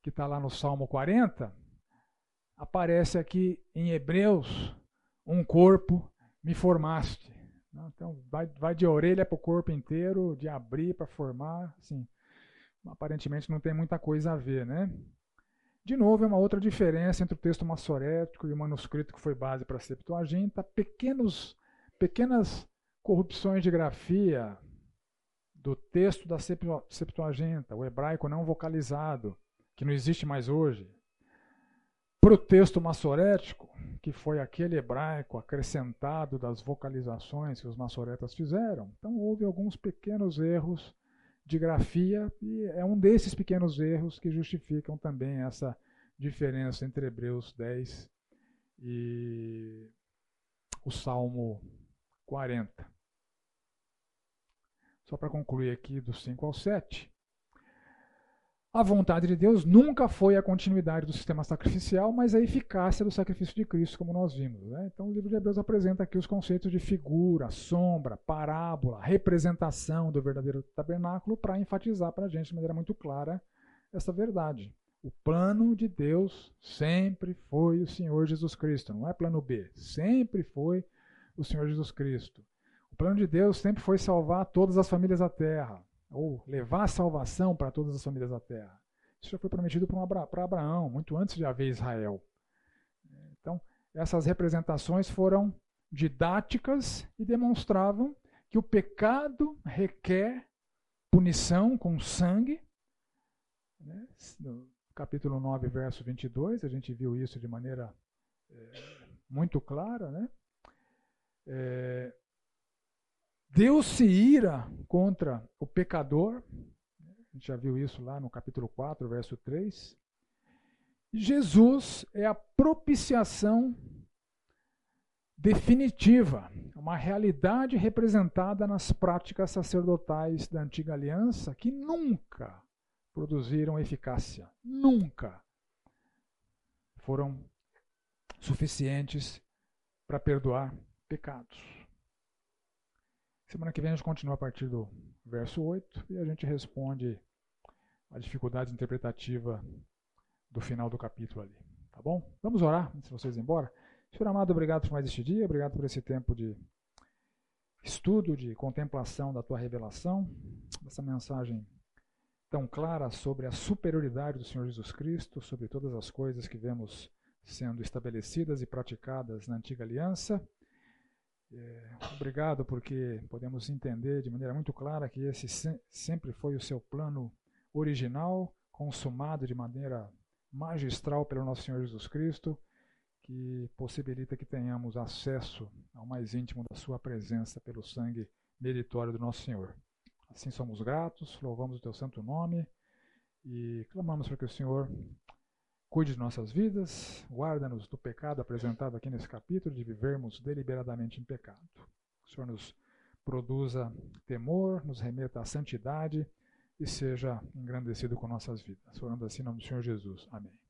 que está lá no Salmo 40, aparece aqui em Hebreus, um corpo me formaste. Então, vai, vai de orelha para o corpo inteiro, de abrir para formar, assim, aparentemente não tem muita coisa a ver, né? De novo, é uma outra diferença entre o texto massorético e o manuscrito que foi base para a Septuaginta. Pequenos, pequenas corrupções de grafia do texto da Septuaginta, o hebraico não vocalizado, que não existe mais hoje, para o texto massorético, que foi aquele hebraico acrescentado das vocalizações que os massoretas fizeram. Então houve alguns pequenos erros de grafia e é um desses pequenos erros que justificam também essa diferença entre Hebreus 10 e o Salmo 40. Só para concluir aqui do 5 ao 7. A vontade de Deus nunca foi a continuidade do sistema sacrificial, mas a eficácia do sacrifício de Cristo, como nós vimos. Né? Então, o livro de Hebreus apresenta aqui os conceitos de figura, sombra, parábola, representação do verdadeiro tabernáculo para enfatizar para a gente de maneira muito clara essa verdade. O plano de Deus sempre foi o Senhor Jesus Cristo, não é plano B, sempre foi o Senhor Jesus Cristo. O plano de Deus sempre foi salvar todas as famílias da terra ou levar a salvação para todas as famílias da terra. Isso já foi prometido para Abraão, muito antes de haver Israel. Então, essas representações foram didáticas e demonstravam que o pecado requer punição com sangue. Né? No capítulo 9, verso 22, a gente viu isso de maneira é, muito clara. Né? É, Deus se ira contra o pecador, a gente já viu isso lá no capítulo 4, verso 3. Jesus é a propiciação definitiva, uma realidade representada nas práticas sacerdotais da antiga aliança que nunca produziram eficácia, nunca foram suficientes para perdoar pecados. Semana que vem a gente continua a partir do verso 8 e a gente responde a dificuldade interpretativa do final do capítulo ali. Tá bom? Vamos orar antes de vocês ir embora. Senhor amado, obrigado por mais este dia, obrigado por esse tempo de estudo, de contemplação da tua revelação, dessa mensagem tão clara sobre a superioridade do Senhor Jesus Cristo, sobre todas as coisas que vemos sendo estabelecidas e praticadas na antiga aliança obrigado porque podemos entender de maneira muito clara que esse se sempre foi o seu plano original, consumado de maneira magistral pelo nosso Senhor Jesus Cristo, que possibilita que tenhamos acesso ao mais íntimo da sua presença pelo sangue meritório do nosso Senhor. Assim somos gratos, louvamos o teu santo nome e clamamos para que o Senhor Cuide de nossas vidas, guarda-nos do pecado apresentado aqui nesse capítulo, de vivermos deliberadamente em pecado. O Senhor nos produza temor, nos remeta à santidade e seja engrandecido com nossas vidas. Orando assim em nome do Senhor Jesus. Amém.